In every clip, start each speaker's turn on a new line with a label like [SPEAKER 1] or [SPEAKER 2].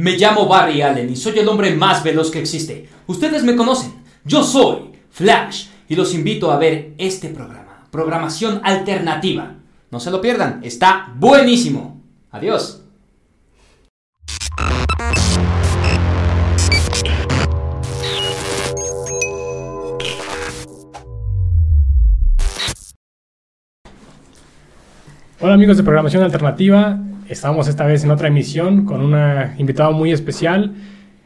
[SPEAKER 1] Me llamo Barry Allen y soy el hombre más veloz que existe. Ustedes me conocen. Yo soy Flash y los invito a ver este programa. Programación alternativa. No se lo pierdan, está buenísimo. Adiós.
[SPEAKER 2] Hola amigos de Programación Alternativa, estamos esta vez en otra emisión con un invitado muy especial.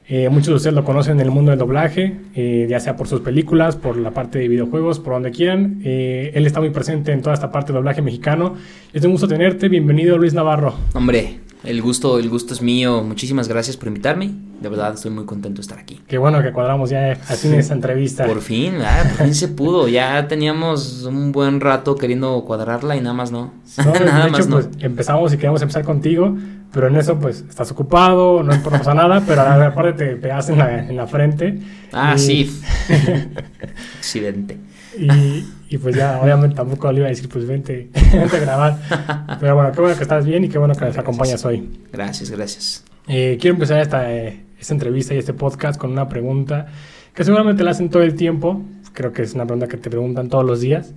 [SPEAKER 2] Eh, muchos de ustedes lo conocen en el mundo del doblaje, eh, ya sea por sus películas, por la parte de videojuegos, por donde quieran. Eh, él está muy presente en toda esta parte de doblaje mexicano. Es un gusto tenerte, bienvenido Luis Navarro.
[SPEAKER 1] Hombre, el gusto, el gusto es mío. Muchísimas gracias por invitarme. De verdad estoy muy contento de estar aquí.
[SPEAKER 2] Qué bueno que cuadramos ya así en esta entrevista.
[SPEAKER 1] Por fin, ah, por fin se pudo. Ya teníamos un buen rato queriendo cuadrarla y nada más no.
[SPEAKER 2] nada más no. Pues, empezamos y queríamos empezar contigo, pero en eso pues estás ocupado, no pasa nada, pero aparte te pegas en la, en la frente.
[SPEAKER 1] Ah, sí. Accidente.
[SPEAKER 2] Y, y pues ya, obviamente tampoco le iba a decir, pues vente, vente a grabar. Pero bueno, qué bueno que estás bien y qué bueno que nos acompañas hoy.
[SPEAKER 1] Gracias, gracias.
[SPEAKER 2] Eh, quiero empezar esta, eh, esta entrevista y este podcast con una pregunta que seguramente la hacen todo el tiempo. Creo que es una pregunta que te preguntan todos los días.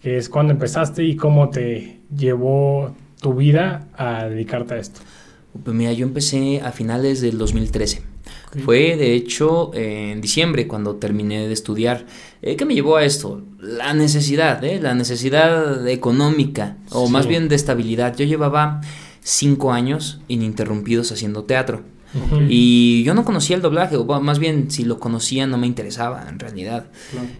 [SPEAKER 2] Que es cuándo empezaste y cómo te llevó tu vida a dedicarte a esto.
[SPEAKER 1] Pues mira, yo empecé a finales del 2013. Fue de hecho en diciembre cuando terminé de estudiar. Eh, ¿Qué me llevó a esto? La necesidad, ¿eh? la necesidad económica o más bien de estabilidad. Yo llevaba cinco años ininterrumpidos haciendo teatro. Y yo no conocía el doblaje, o más bien si lo conocía no me interesaba en realidad.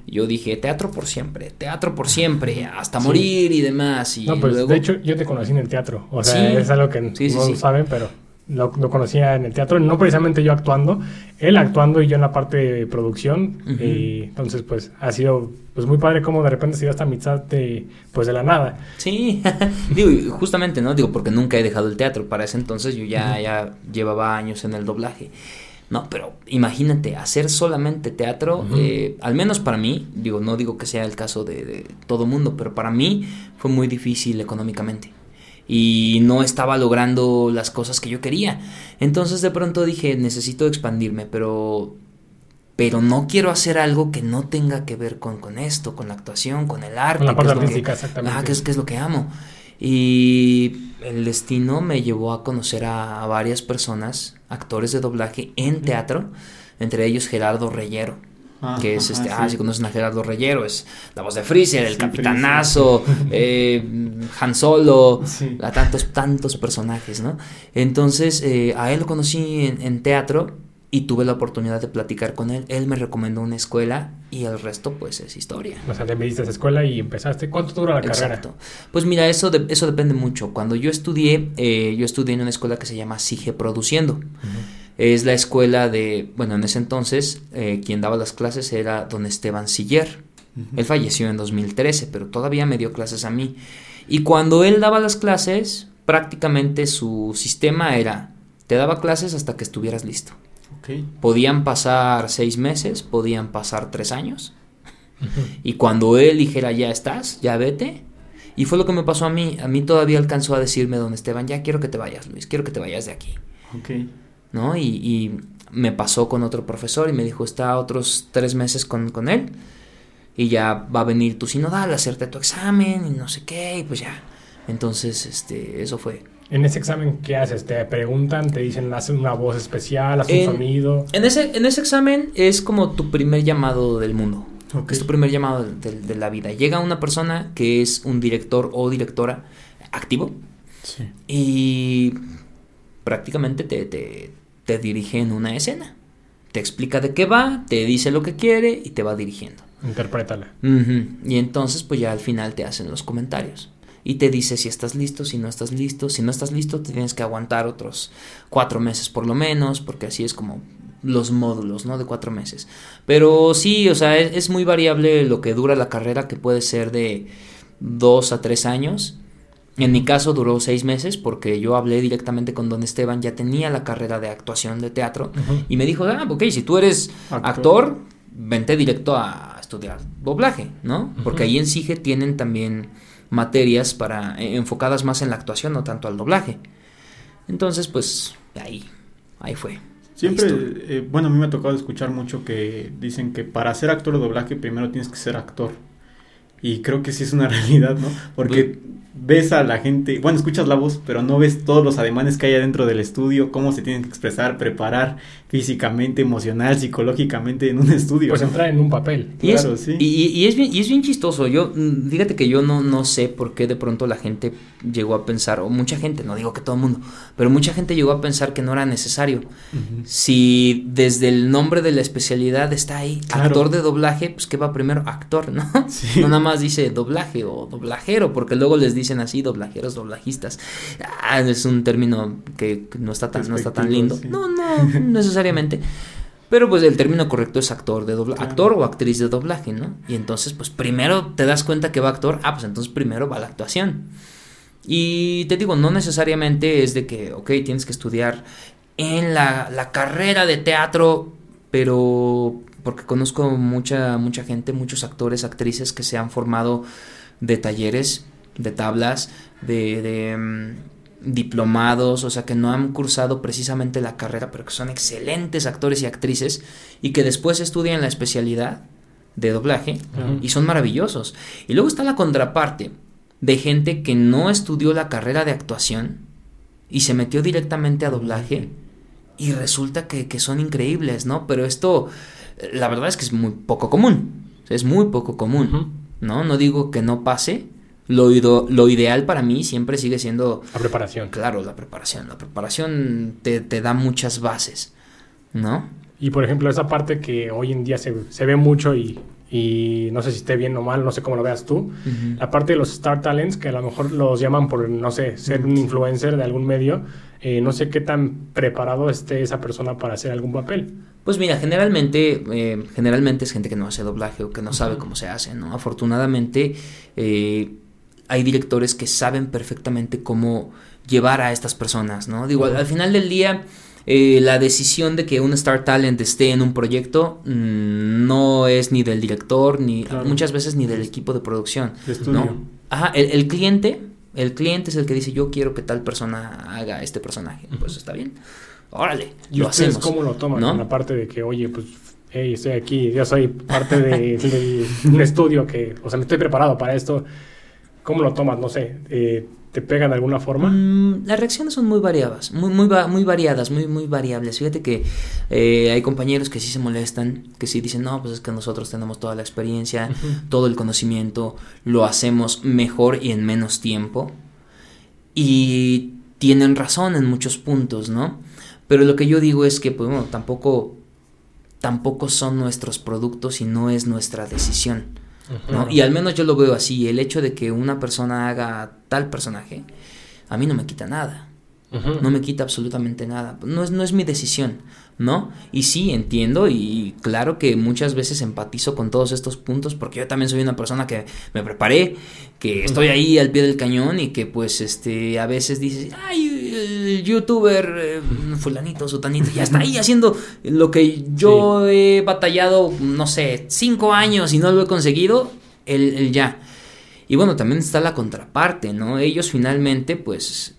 [SPEAKER 1] Yo dije, teatro por siempre, teatro por siempre, hasta morir y demás. Y
[SPEAKER 2] no, pues de hecho yo te conocí en el teatro, o sea, es algo que no saben, pero lo, conocía en el teatro, no precisamente yo actuando, él actuando y yo en la parte de producción. Y entonces, pues, ha sido pues muy padre como de repente se dio esta amistad de, pues, de la nada.
[SPEAKER 1] Sí, digo, justamente, ¿no? Digo, porque nunca he dejado el teatro. Para ese entonces yo ya, ya llevaba años en el doblaje. No, pero imagínate, hacer solamente teatro, eh, al menos para mí, digo, no digo que sea el caso de, de todo mundo, pero para mí fue muy difícil económicamente y no estaba logrando las cosas que yo quería. Entonces de pronto dije, necesito expandirme, pero pero no quiero hacer algo que no tenga que ver con, con esto, con la actuación, con el arte. Con
[SPEAKER 2] la parte artística, exactamente.
[SPEAKER 1] Ah, que es, que es lo que amo. Y el destino me llevó a conocer a, varias personas, actores de doblaje en teatro, entre ellos Gerardo Reyero que es este, ah, si conocen a Gerardo Reyero, es la voz de Freezer, el capitanazo, eh, Han Solo, a tantos, tantos personajes, ¿no? Entonces, eh, a él lo conocí en, teatro y tuve la oportunidad de platicar con él. Él me recomendó una escuela y el resto, pues, es historia.
[SPEAKER 2] O sea, te metiste a esa escuela y empezaste. ¿Cuánto dura la carrera? Exacto.
[SPEAKER 1] Pues mira, eso, eso depende mucho. Cuando yo estudié, eh, yo estudié en una escuela que se llama Sige Produciendo. Es la escuela de, bueno, en ese entonces eh, quien daba las clases era don Esteban Siller. Él falleció en 2013, pero todavía me dio clases a mí. Y cuando él daba las clases, prácticamente su sistema era, te daba clases hasta que estuvieras listo. Podían pasar seis meses, podían pasar tres años. Y cuando él dijera, ya estás, ya vete. Y fue lo que me pasó a mí. A mí todavía alcanzó a decirme, don Esteban, ya quiero que te vayas, Luis, quiero que te vayas de aquí. Okay. ¿No? Y, me pasó con otro profesor y me dijo, está otros tres meses con, con él y ya va a venir tu sinodal a hacerte tu examen y no sé qué, y pues ya. Entonces, este, eso fue.
[SPEAKER 2] En ese examen, ¿qué haces? ¿Te preguntan? ¿Te dicen, haces una voz especial? ¿Haces un sonido?
[SPEAKER 1] En ese, en ese examen es como tu primer llamado del mundo. Es tu primer llamado de, de, la vida. Llega una persona que es un director o directora activo. Sí. Y prácticamente te, te, te dirige en una escena. Te explica de qué va, te dice lo que quiere y te va dirigiendo.
[SPEAKER 2] Interprétala.
[SPEAKER 1] Y entonces, pues ya al final te hacen los comentarios. Y te dice si estás listo, si no estás listo. Si no estás listo, te tienes que aguantar otros cuatro meses por lo menos, porque así es como los módulos, ¿no? De cuatro meses. Pero sí, o sea, es, es muy variable lo que dura la carrera, que puede ser de dos a tres años. En mi caso duró seis meses porque yo hablé directamente con don Esteban, ya tenía la carrera de actuación de teatro y me dijo, ah, ok, si tú eres actor, vente directo a estudiar doblaje, ¿no? Porque ahí en SIGE tienen también materias para eh, enfocadas más en la actuación, no tanto al doblaje. Entonces, pues, ahí. ahí fue.
[SPEAKER 3] Siempre, eh, bueno, a mí me ha tocado escuchar mucho que dicen que para ser actor de doblaje primero tienes que ser actor. Y creo que sí es una realidad, ¿no? Porque ves a la gente, bueno, escuchas la voz, pero no ves todos los ademanes que hay adentro del estudio, cómo se tienen que expresar, preparar físicamente, emocional, psicológicamente en un estudio.
[SPEAKER 2] Pues entrar en un papel.
[SPEAKER 1] Y claro, es, sí. Y, es bien, y es bien chistoso. Yo, mm, fíjate que yo no, no sé por qué de pronto la gente llegó a pensar, o mucha gente, no digo que todo el mundo, pero mucha gente llegó a pensar que no era necesario. Si desde el nombre de la especialidad está ahí, actor de doblaje, pues ¿qué va primero? Actor, ¿no? No nada más dice doblaje o doblajero, porque luego les dicen así, doblajeros, doblajistas. Ah, es un término que no está tan, no está tan lindo. No, no, necesariamente. Pero pues el término correcto es actor de doblaje, actor o actriz de doblaje, ¿no? Y entonces, pues primero te das cuenta que va actor, ah, pues entonces primero va la actuación. Y te digo, no necesariamente es de que, ok, tienes que estudiar en la, la carrera de teatro, pero porque conozco mucha, mucha gente, muchos actores, actrices que se han formado de talleres, de tablas, de, de mm, diplomados, o sea, que no han cursado precisamente la carrera, pero que son excelentes actores y actrices y que después estudian la especialidad de doblaje y son maravillosos. Y luego está la contraparte de gente que no estudió la carrera de actuación y se metió directamente a doblaje y resulta que, que son increíbles, ¿no? Pero esto, la verdad es que es muy poco común, es muy poco común, ¿no? No digo que no pase, lo, lo ideal para mí siempre sigue siendo...
[SPEAKER 2] La preparación.
[SPEAKER 1] Claro, la preparación. La preparación te, da muchas bases, ¿no?
[SPEAKER 2] Y por ejemplo, esa parte que hoy en día se, ve mucho y, no sé si esté bien o mal, no sé cómo lo veas tú, la parte de los Star Talents, que a lo mejor los llaman por, no sé, ser un influencer de algún medio, eh, no sé qué tan preparado esté esa persona para hacer algún papel.
[SPEAKER 1] Pues mira, generalmente, eh, generalmente es gente que no hace doblaje o que no sabe cómo se hace, ¿no? Afortunadamente, eh, hay directores que saben perfectamente cómo llevar a estas personas, ¿no? Digo, al, final del día, eh, la decisión de que un Star Talent esté en un proyecto mm, no es ni del director, ni muchas veces ni del equipo de producción, ¿no? Ajá, el, cliente, el cliente es el que dice, yo quiero que tal persona haga este personaje. Pues está bien, órale,
[SPEAKER 2] ¿Y lo hacemos. cómo lo toman? ¿no? la parte de que, oye, pues hey, estoy aquí, yo soy parte de, un estudio que, o sea, me estoy preparado para esto. ¿Cómo lo tomas? No sé. Eh, ¿Te pegan de alguna forma?
[SPEAKER 1] Mm, las reacciones son muy variadas, muy, muy, muy variadas, muy, muy variables. Fíjate que eh, hay compañeros que sí se molestan, que sí dicen, no, pues es que nosotros tenemos toda la experiencia, todo el conocimiento, lo hacemos mejor y en menos tiempo. Y tienen razón en muchos puntos, ¿no? Pero lo que yo digo es que, pues bueno, tampoco, tampoco son nuestros productos y no es nuestra decisión. Y al menos yo lo veo así, el hecho de que una persona haga tal personaje, a mí no me quita nada. No me quita absolutamente nada. No es, no es mi decisión, ¿no? Y sí, entiendo y claro que muchas veces empatizo con todos estos puntos porque yo también soy una persona que me preparé, que estoy ahí al pie del cañón y que pues este a veces dices, ay, el youtuber eh, fulanito, sutanito, ya está ahí haciendo lo que yo he batallado, no sé, cinco años y no lo he conseguido, el ya. Y bueno, también está la contraparte, ¿no? Ellos finalmente pues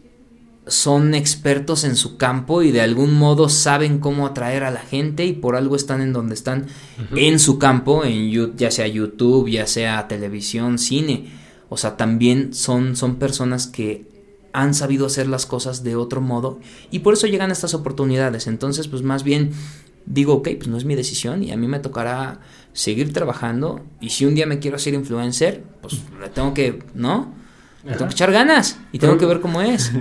[SPEAKER 1] son expertos en su campo y de algún modo saben cómo atraer a la gente y por algo están en donde están en su campo, en ya sea YouTube, ya sea televisión, cine. O sea, también son, son personas que han sabido hacer las cosas de otro modo y por eso llegan estas oportunidades. Entonces, pues más bien digo, ok, pues no es mi decisión y a mí me tocará seguir trabajando y si un día me quiero hacer influencer, pues le tengo que, ¿no? Tengo que echar ganas y tengo que ver cómo es.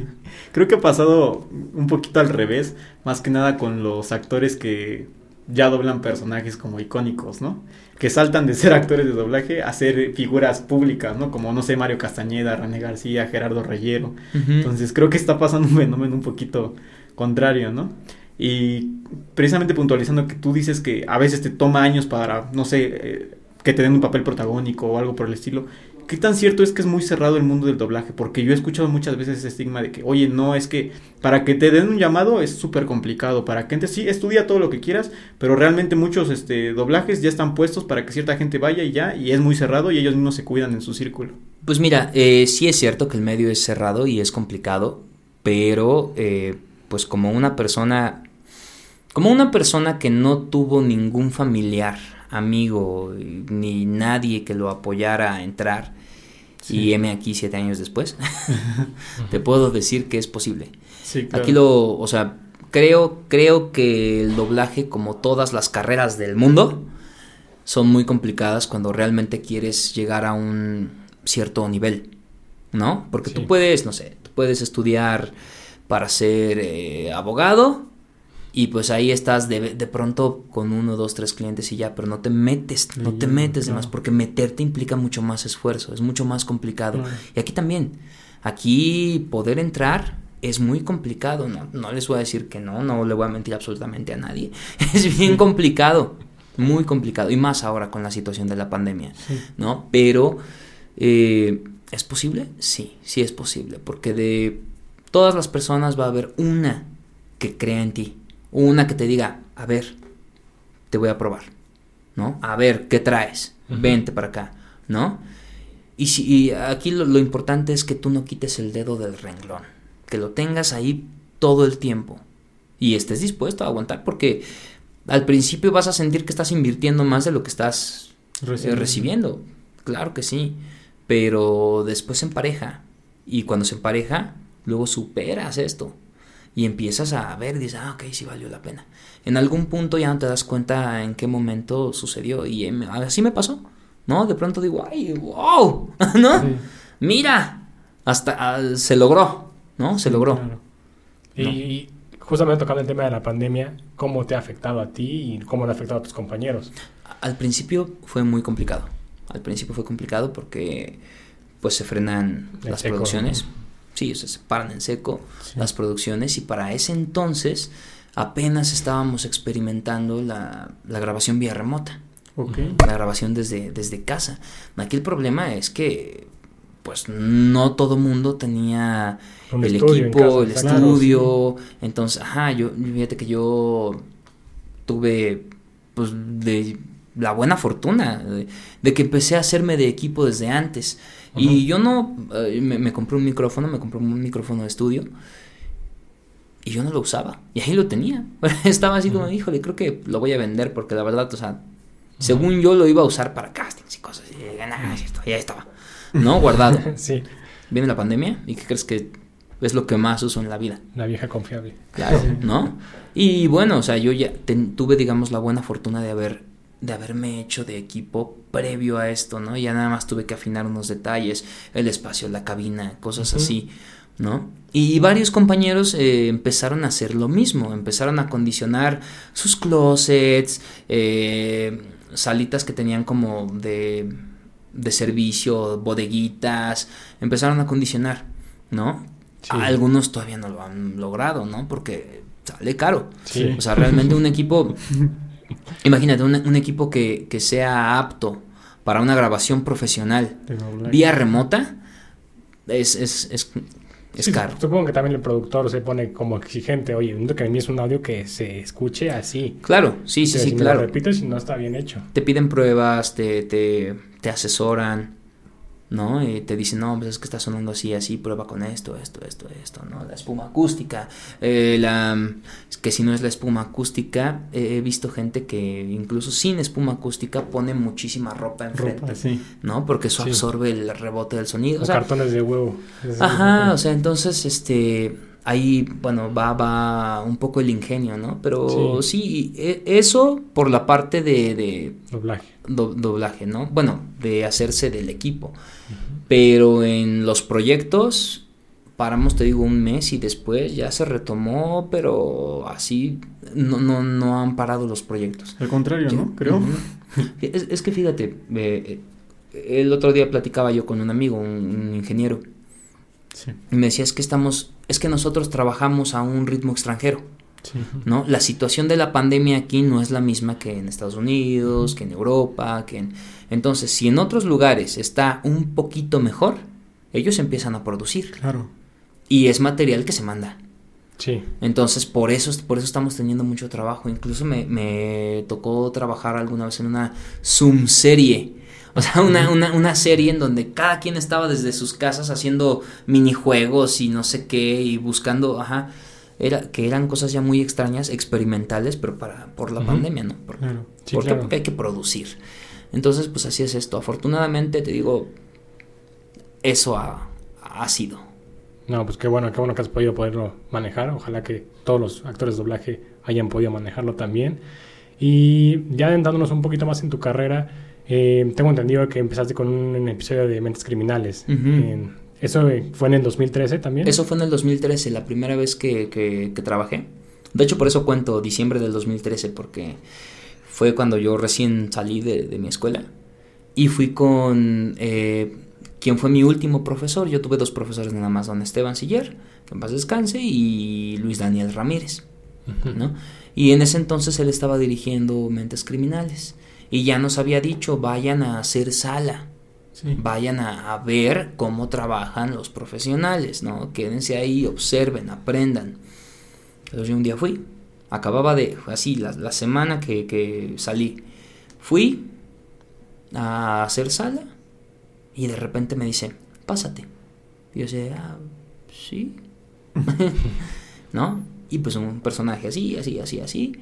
[SPEAKER 3] Creo que ha pasado un poquito al revés, más que nada con los actores que ya doblan personajes como icónicos, ¿no? Que saltan de ser actores de doblaje a ser figuras públicas, ¿no? Como, no sé, Mario Castañeda, René García, Gerardo Reyero. Entonces creo que está pasando un fenómeno un poquito contrario, ¿no? Y precisamente puntualizando que tú dices que a veces te toma años para, no sé, eh, que te den un papel protagónico o algo por el estilo. ¿Qué tan cierto es que es muy cerrado el mundo del doblaje? Porque yo he escuchado muchas veces ese estigma de que, oye, no, es que para que te den un llamado es súper complicado. Para que sí, estudia todo lo que quieras, pero realmente muchos este, doblajes ya están puestos para que cierta gente vaya y ya, y es muy cerrado y ellos mismos se cuidan en su círculo.
[SPEAKER 1] Pues mira, eh, sí es cierto que el medio es cerrado y es complicado, pero eh, pues como una persona, como una persona que no tuvo ningún familiar, amigo, ni nadie que lo apoyara a entrar, y M aquí siete años después, te puedo decir que es posible. Aquí lo, o sea, creo, creo que el doblaje, como todas las carreras del mundo, son muy complicadas cuando realmente quieres llegar a un cierto nivel, ¿no? Porque tú puedes, no sé, tú puedes estudiar para ser eh, abogado y pues ahí estás de, de, pronto con uno, dos, tres clientes y ya, pero no te metes, no te metes de más, porque meterte implica mucho más esfuerzo, es mucho más complicado. Y aquí también, aquí poder entrar es muy complicado, no, no les voy a decir que no, no le voy a mentir absolutamente a nadie, es bien complicado, muy complicado, y más ahora con la situación de la pandemia, ¿no? Pero, eh, ¿es posible? Sí, sí es posible, porque de todas las personas va a haber una que crea en ti, una que te diga, a ver, te voy a probar, ¿no? A ver, ¿qué traes? Vente para acá, ¿no? Y, si, aquí lo, importante es que tú no quites el dedo del renglón, que lo tengas ahí todo el tiempo y estés dispuesto a aguantar porque al principio vas a sentir que estás invirtiendo más de lo que estás eh, recibiendo. Claro que sí, pero después se empareja y cuando se empareja, luego superas esto y empiezas a ver, dices, ah, ok, sí valió la pena. En algún punto ya no te das cuenta en qué momento sucedió y así me pasó, ¿no? De pronto digo, ay, wow, ¿no? Mira, hasta ah, se logró, ¿no? Se logró.
[SPEAKER 2] Y, justamente tocando el tema de la pandemia, ¿cómo te ha afectado a ti y cómo le ha afectado a tus compañeros?
[SPEAKER 1] Al principio fue muy complicado. Al principio fue complicado porque pues se frenan las producciones sí, se paran en seco las producciones y para ese entonces apenas estábamos experimentando la, grabación vía remota. La grabación desde, desde casa. Aquí el problema es que pues no todo mundo tenía el equipo, el estudio. Entonces, ajá, yo fíjate que yo tuve pues de la buena fortuna de que empecé a hacerme de equipo desde antes. Y yo no, eh, me, compré un micrófono, me compré un micrófono de estudio y yo no lo usaba. Y ahí lo tenía. Estaba así como, híjole, creo que lo voy a vender porque la verdad, o sea, según yo lo iba a usar para castings y cosas. Y, nada, cierto, ya estaba, ¿no? Guardado.
[SPEAKER 2] sí.
[SPEAKER 1] Viene la pandemia y ¿qué crees que es lo que más uso en la vida?
[SPEAKER 2] La vieja confiable.
[SPEAKER 1] Claro, ¿no? Y bueno, o sea, yo ya tuve, digamos, la buena fortuna de haber de haberme hecho de equipo previo a esto, ¿no? Ya nada más tuve que afinar unos detalles, el espacio, la cabina, cosas así, ¿no? Y varios compañeros eh, empezaron a hacer lo mismo, empezaron a condicionar sus closets, eh, salitas que tenían como de, de servicio, bodeguitas, empezaron a condicionar, ¿no? Algunos todavía no lo han logrado, ¿no? Porque sale caro. O sea, realmente un equipo Imagínate un, equipo que, sea apto para una grabación profesional vía remota es, es, caro.
[SPEAKER 2] Supongo que también el productor se pone como exigente, oye, que a mí es un audio que se escuche así.
[SPEAKER 1] Claro, sí, sí, sí, claro.
[SPEAKER 2] Lo repites si no está bien hecho.
[SPEAKER 1] Te piden pruebas, te, te, te asesoran. ¿No? Y te dicen, no, pues es que está sonando así, así, prueba con esto, esto, esto, esto, ¿no? La espuma acústica, eh, la, que si no es la espuma acústica, he visto gente que incluso sin espuma acústica pone muchísima ropa enfrente, ¿no? Porque eso absorbe el rebote del sonido.
[SPEAKER 2] O cartones de huevo.
[SPEAKER 1] Ajá, o sea, entonces, este, ahí, bueno, va, va un poco el ingenio, ¿no? Pero sí, e, eso por la parte de... de
[SPEAKER 2] doblaje.
[SPEAKER 1] doblaje, ¿no? Bueno, de hacerse del equipo. Pero en los proyectos paramos, te digo, un mes y después ya se retomó, pero así no, no, no han parado los proyectos.
[SPEAKER 3] Al contrario, ¿no? Creo.
[SPEAKER 1] es, que fíjate, eh, el otro día platicaba yo con un amigo, un, ingeniero, y me decía, es que estamos, es que nosotros trabajamos a un ritmo extranjero. ¿no? La situación de la pandemia aquí no es la misma que en Estados Unidos, que en Europa, que en... Entonces, si en otros lugares está un poquito mejor, ellos empiezan a producir.
[SPEAKER 2] Claro.
[SPEAKER 1] Y es material que se manda.
[SPEAKER 2] Sí.
[SPEAKER 1] Entonces, por eso, por eso estamos teniendo mucho trabajo. Incluso me, me tocó trabajar alguna vez en una Zoom serie. O sea, una, una, una, serie en donde cada quien estaba desde sus casas haciendo minijuegos y no sé qué y buscando, ajá era, que eran cosas ya muy extrañas, experimentales, pero para, por la pandemia, ¿no? Por,
[SPEAKER 2] Claro. Sí,
[SPEAKER 1] ¿por qué?
[SPEAKER 2] claro.
[SPEAKER 1] Porque hay que producir. Entonces, pues así es esto. Afortunadamente, te digo, eso ha, ha sido.
[SPEAKER 2] No, pues qué bueno, qué bueno que has podido poderlo manejar. Ojalá que todos los actores de doblaje hayan podido manejarlo también. Y ya adentrándonos un poquito más en tu carrera, eh, tengo entendido que empezaste con un episodio de Mentes Criminales. En- ¿Eso fue en el 2013 también?
[SPEAKER 1] Eso fue en el 2013, la primera vez que, que- que trabajé. De hecho, por eso cuento diciembre del 2013, porque fue cuando yo recién salí de, de mi escuela. Y fui con eh, quien fue mi último profesor. Yo tuve dos profesores nada más, don Esteban Siller, que en paz descanse, y Luis Daniel Ramírez. ¿no? Y en ese entonces él estaba dirigiendo Mentes Criminales. Y ya nos había dicho, vayan a hacer sala.
[SPEAKER 3] Sí.
[SPEAKER 1] Vayan a, a ver cómo trabajan los profesionales, ¿no? Quédense ahí, observen, aprendan. Entonces yo un día fui, acababa de, así, la, la semana que, que salí, fui a hacer sala y de repente me dice, pásate. Y yo decía, ah, sí. ¿No? Y pues un personaje así, así, así, así,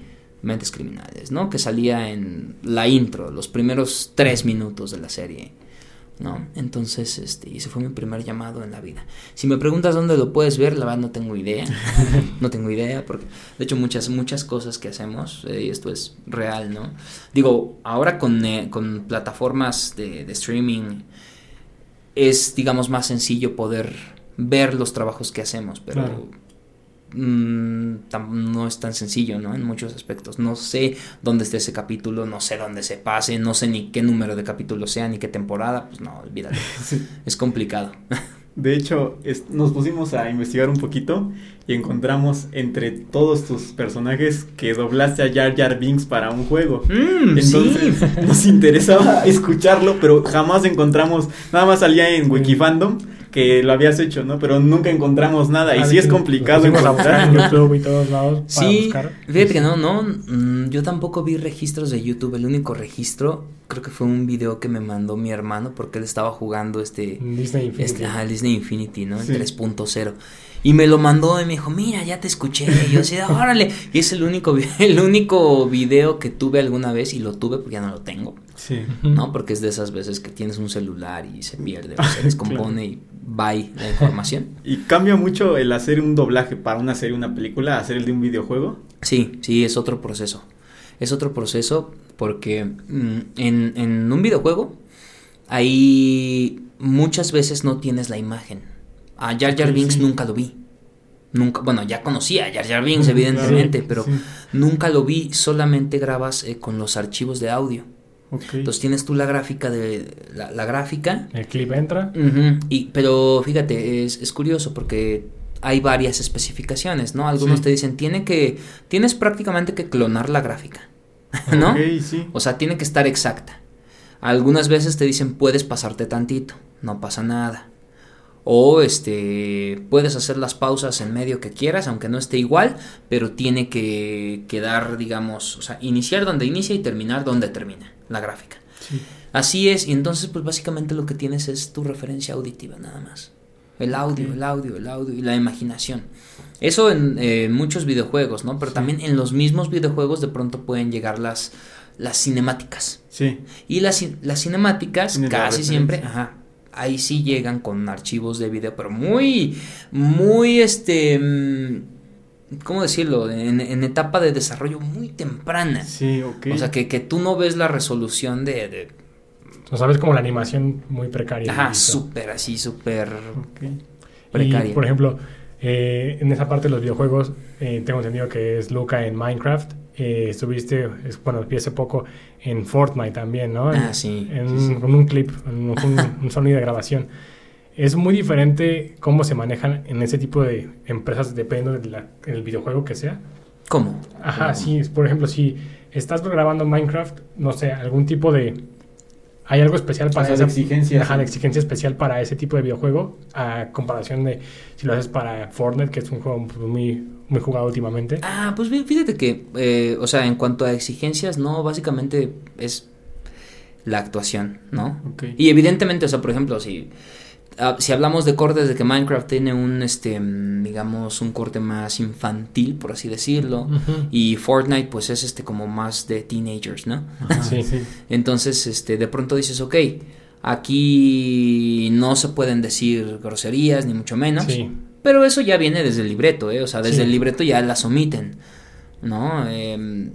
[SPEAKER 1] mentes criminales, ¿no? Que salía en la intro, los primeros tres minutos de la serie. ¿no? Entonces, este, ese fue mi primer llamado en la vida. Si me preguntas dónde lo puedes ver, la verdad no tengo idea. no tengo idea, porque de hecho muchas, muchas cosas que hacemos, eh, y esto es real, ¿no? Digo, ahora con, eh, con plataformas de, de streaming es, digamos, más sencillo poder ver los trabajos que hacemos, pero
[SPEAKER 2] Claro.
[SPEAKER 1] Mm, no es tan sencillo, ¿no? En muchos aspectos. No sé dónde esté ese capítulo, no sé dónde se pase, no sé ni qué número de capítulo sea, ni qué temporada, pues no, olvídalo.
[SPEAKER 3] Sí.
[SPEAKER 1] Es complicado.
[SPEAKER 3] De hecho, es- nos pusimos a investigar un poquito y encontramos entre todos tus personajes que doblaste a Jar Jar Binks para un juego.
[SPEAKER 1] Mm,
[SPEAKER 3] Entonces
[SPEAKER 1] sí.
[SPEAKER 3] nos interesaba escucharlo, pero jamás encontramos, nada más salía en. Wikifandom que lo habías hecho, ¿no? Pero nunca encontramos nada y
[SPEAKER 2] Ah,
[SPEAKER 3] sí es complicado
[SPEAKER 2] buscar en
[SPEAKER 3] encontrar.
[SPEAKER 2] YouTube y todos lados para
[SPEAKER 1] Sí,
[SPEAKER 2] buscar.
[SPEAKER 1] fíjate que no, no, mm, yo tampoco vi registros de YouTube, el único registro creo que fue un video que me mandó mi hermano porque él estaba jugando este,
[SPEAKER 2] Disney Infinity.
[SPEAKER 1] este ajá, Disney Infinity, ¿no? El
[SPEAKER 3] Sí.
[SPEAKER 1] 3.0. Y me lo mandó y me dijo, mira, ya te escuché. Y yo así, órale. Y es el único, el único video que tuve alguna vez y lo tuve porque ya no lo tengo.
[SPEAKER 3] Sí.
[SPEAKER 1] ¿no? Porque es de esas veces que tienes un celular y se pierde o se descompone y bye la información.
[SPEAKER 3] Y cambia mucho el hacer un doblaje para una serie, una película, a hacer el de un videojuego.
[SPEAKER 1] Sí, sí, es otro proceso. Es otro proceso porque mm, en, en un videojuego ahí muchas veces no tienes la imagen. A Jar Jar Binks
[SPEAKER 3] sí.
[SPEAKER 1] nunca lo vi. Nunca, bueno, ya conocía a Jar Jar Binks, evidentemente,
[SPEAKER 3] claro,
[SPEAKER 1] pero
[SPEAKER 3] sí.
[SPEAKER 1] nunca lo vi, solamente grabas eh, con los archivos de audio. Entonces tienes tú la gráfica de la, la gráfica
[SPEAKER 2] El clip entra.
[SPEAKER 1] Y, pero fíjate, es, es curioso porque hay varias especificaciones, ¿no? Algunos
[SPEAKER 3] Sí.
[SPEAKER 1] te dicen, tiene que, tienes prácticamente que clonar la gráfica, ¿no?
[SPEAKER 3] Ok, sí.
[SPEAKER 1] O sea, tiene que estar exacta. Algunas veces te dicen, puedes pasarte tantito, no pasa nada. O este, puedes hacer las pausas en medio que quieras, aunque no esté igual, pero tiene que quedar, digamos, o sea, iniciar donde inicia y terminar donde termina la gráfica.
[SPEAKER 3] Sí.
[SPEAKER 1] Así es, y entonces pues básicamente lo que tienes es tu referencia auditiva nada más. El audio, el audio, el audio y la imaginación. Eso en eh, muchos videojuegos, ¿no? Pero
[SPEAKER 3] Sí.
[SPEAKER 1] también en los mismos videojuegos de pronto pueden llegar las, las cinemáticas.
[SPEAKER 3] Sí.
[SPEAKER 1] Y las, las cinemáticas casi siempre, ajá, ahí sí llegan con archivos de video, pero muy, muy este, mm, ¿cómo decirlo? En, en etapa de desarrollo muy temprana.
[SPEAKER 3] Sí, ok.
[SPEAKER 1] O sea, que, que tú no ves la resolución de, de
[SPEAKER 2] O sea, ves como la animación muy precaria.
[SPEAKER 1] Ajá, súper así, súper
[SPEAKER 3] Ok.
[SPEAKER 1] precaria.
[SPEAKER 2] Y, por ejemplo, eh, en esa parte de los videojuegos, eh, tengo entendido que es Luca en Minecraft. Eh, estuviste, es- bueno, vi hace poco en Fortnite también, ¿no? En-
[SPEAKER 1] Ah, sí,
[SPEAKER 2] En,
[SPEAKER 3] sí, sí.
[SPEAKER 2] Con un clip, en un, un- un sonido de grabación. Es muy diferente cómo se manejan en ese tipo de empresas, dependiendo del videojuego que sea.
[SPEAKER 1] ¿Cómo?
[SPEAKER 2] Ajá, sí, por ejemplo, si estás grabando Minecraft, no sé, algún tipo de... ¿Hay algo especial para
[SPEAKER 3] O sea,
[SPEAKER 2] esa-
[SPEAKER 3] exigencia,
[SPEAKER 2] Ajá,
[SPEAKER 3] sí.
[SPEAKER 2] exigencia especial para ese tipo de videojuego, a comparación de si lo haces para Fortnite, que es un juego pues, muy, muy jugado últimamente.
[SPEAKER 1] Ah, pues fí- fíjate que, eh, o sea, en cuanto a exigencias, no, básicamente es la actuación, ¿no? Y evidentemente, o sea, por ejemplo, si ah, si hablamos de cortes de que Minecraft tiene un este digamos un corte más infantil por así decirlo y Fortnite pues es este como más de teenagers no
[SPEAKER 2] Sí.
[SPEAKER 3] sí.
[SPEAKER 1] entonces este de pronto dices ok aquí no se pueden decir groserías ni mucho menos
[SPEAKER 2] Sí.
[SPEAKER 1] pero eso ya viene desde el libreto eh o sea desde el libreto ya las omiten no Em,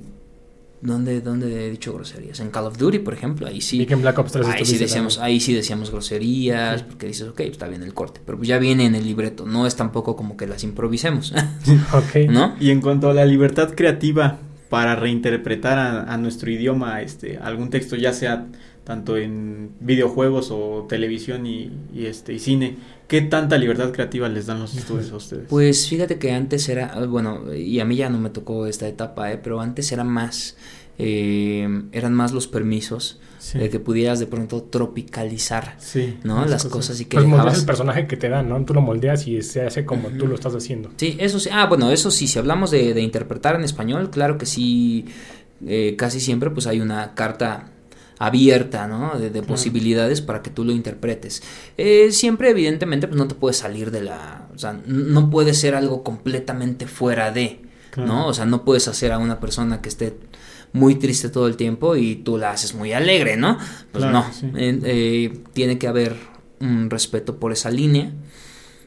[SPEAKER 1] ¿Dónde, ¿Dónde he dicho groserías? En Call of Duty, por ejemplo, ahí sí.
[SPEAKER 2] Que en Black Ops 3
[SPEAKER 1] Ahí sí, decíamos, ahí sí decíamos groserías,
[SPEAKER 2] Sí.
[SPEAKER 1] porque dices, ok, está bien el corte, pero pues ya viene en el libreto, no es tampoco como que las improvisemos,
[SPEAKER 2] Ok.
[SPEAKER 1] ¿no?
[SPEAKER 3] Y en cuanto a la libertad creativa para reinterpretar a, a nuestro idioma este algún texto, ya sea tanto en videojuegos o televisión y, y, este y cine, ¿qué tanta libertad creativa les dan los estudios a ustedes?
[SPEAKER 1] Pues fíjate que antes era, ah, bueno, y a mí ya no me tocó esta etapa, ¿eh? pero antes era más, eh, eran más los permisos
[SPEAKER 3] sí,
[SPEAKER 1] de que pudieras de pronto tropicalizar,
[SPEAKER 3] sí,
[SPEAKER 1] ¿no? Las
[SPEAKER 3] cosas.
[SPEAKER 1] cosas y que
[SPEAKER 2] Pues moldeas
[SPEAKER 1] dejabas...
[SPEAKER 2] el personaje que te dan, ¿no? Tú lo moldeas y se hace como tú lo estás haciendo.
[SPEAKER 1] Sí, eso sí. Ah, bueno, eso sí, si hablamos de, de interpretar en español, claro que sí, eh, casi siempre pues hay una carta abierta, ¿no? De, de posibilidades para que tú lo interpretes. Eh, siempre, evidentemente, pues no te puedes salir de la... O sea, no puede ser algo completamente fuera de,
[SPEAKER 3] Claro.
[SPEAKER 1] ¿no? O sea, no puedes hacer a una persona que esté muy triste todo el tiempo y tú la haces muy alegre, ¿no? Pues
[SPEAKER 3] Claro,
[SPEAKER 1] no.
[SPEAKER 3] sí.
[SPEAKER 1] Eh, eh, tiene que haber un respeto por esa línea.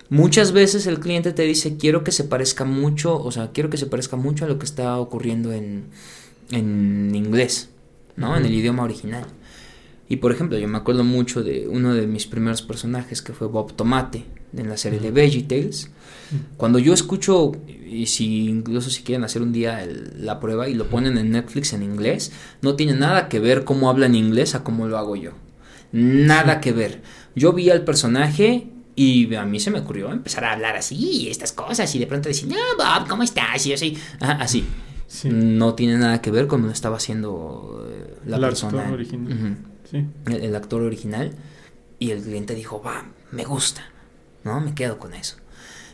[SPEAKER 1] Muchas veces el cliente te dice, quiero que se parezca mucho, o sea, quiero que se parezca mucho a lo que está ocurriendo en, en inglés, ¿no? En el idioma original. Y por ejemplo, yo me acuerdo mucho de uno de mis primeros personajes que fue Bob Tomate en la serie de VeggieTales. Cuando yo escucho, y si incluso si quieren hacer un día el- la prueba y lo ponen en Netflix en inglés, no tiene nada que ver cómo habla en inglés a cómo lo hago yo. Nada que ver. Yo vi al personaje y a mí se me ocurrió empezar a hablar así y estas cosas y de pronto decir, no, Bob, ¿cómo estás? Y yo así.
[SPEAKER 3] Sí.
[SPEAKER 1] No tiene nada que ver con lo que estaba haciendo eh, la
[SPEAKER 3] El
[SPEAKER 1] persona.
[SPEAKER 3] actor original. Sí.
[SPEAKER 1] el, el actor original y el cliente dijo, va, me gusta, ¿no? Me quedo con eso.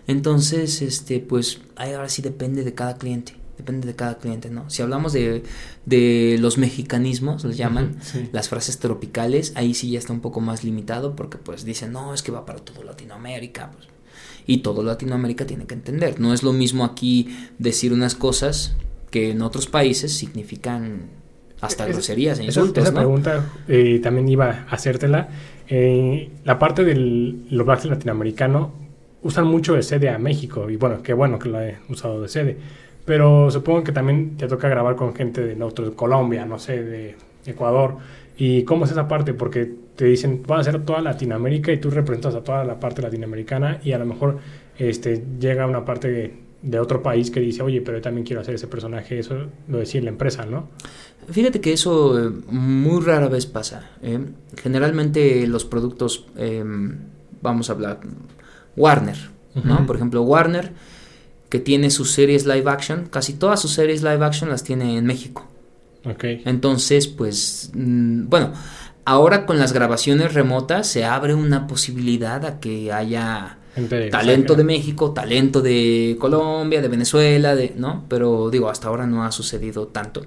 [SPEAKER 1] Entonces, este, pues, ahí ahora sí depende de cada cliente, depende de cada cliente, ¿no? Si hablamos de, de los mexicanismos, les llaman,
[SPEAKER 3] sí.
[SPEAKER 1] las frases tropicales, ahí sí ya está un poco más limitado porque pues dicen, no, es que va para todo Latinoamérica, pues, y todo Latinoamérica tiene que entender. No es lo mismo aquí decir unas cosas que en otros países significan hasta
[SPEAKER 2] Esa-
[SPEAKER 1] groserías e
[SPEAKER 2] Esa,
[SPEAKER 1] insultos,
[SPEAKER 2] esa
[SPEAKER 1] ¿no?
[SPEAKER 2] pregunta eh, también iba a hacértela. Eh, la parte del doblaje latinoamericano usan mucho de sede a México y bueno, qué bueno que lo he usado de sede. Pero supongo que también te toca grabar con gente de, otro- de Colombia, no sé, de Ecuador. ¿Y cómo es esa parte? Porque te dicen, van a ser toda Latinoamérica y tú representas a toda la parte latinoamericana y a lo mejor este, llega una parte de, otro país que dice, oye, pero yo también quiero hacer ese personaje. Eso lo decía la empresa, ¿no?
[SPEAKER 1] Fíjate que eso eh, muy rara vez pasa. ¿eh? Generalmente los productos, eh, vamos a hablar, Warner, ¿no? Por ejemplo, Warner, que tiene sus series live action, casi todas sus series live action las tiene en México.
[SPEAKER 2] Ok.
[SPEAKER 1] Entonces, pues, mm, bueno, ahora con las grabaciones remotas se abre una posibilidad a que haya Talento de México, talento de Colombia, de Venezuela, de, ¿no? Pero digo, hasta ahora no ha sucedido tanto.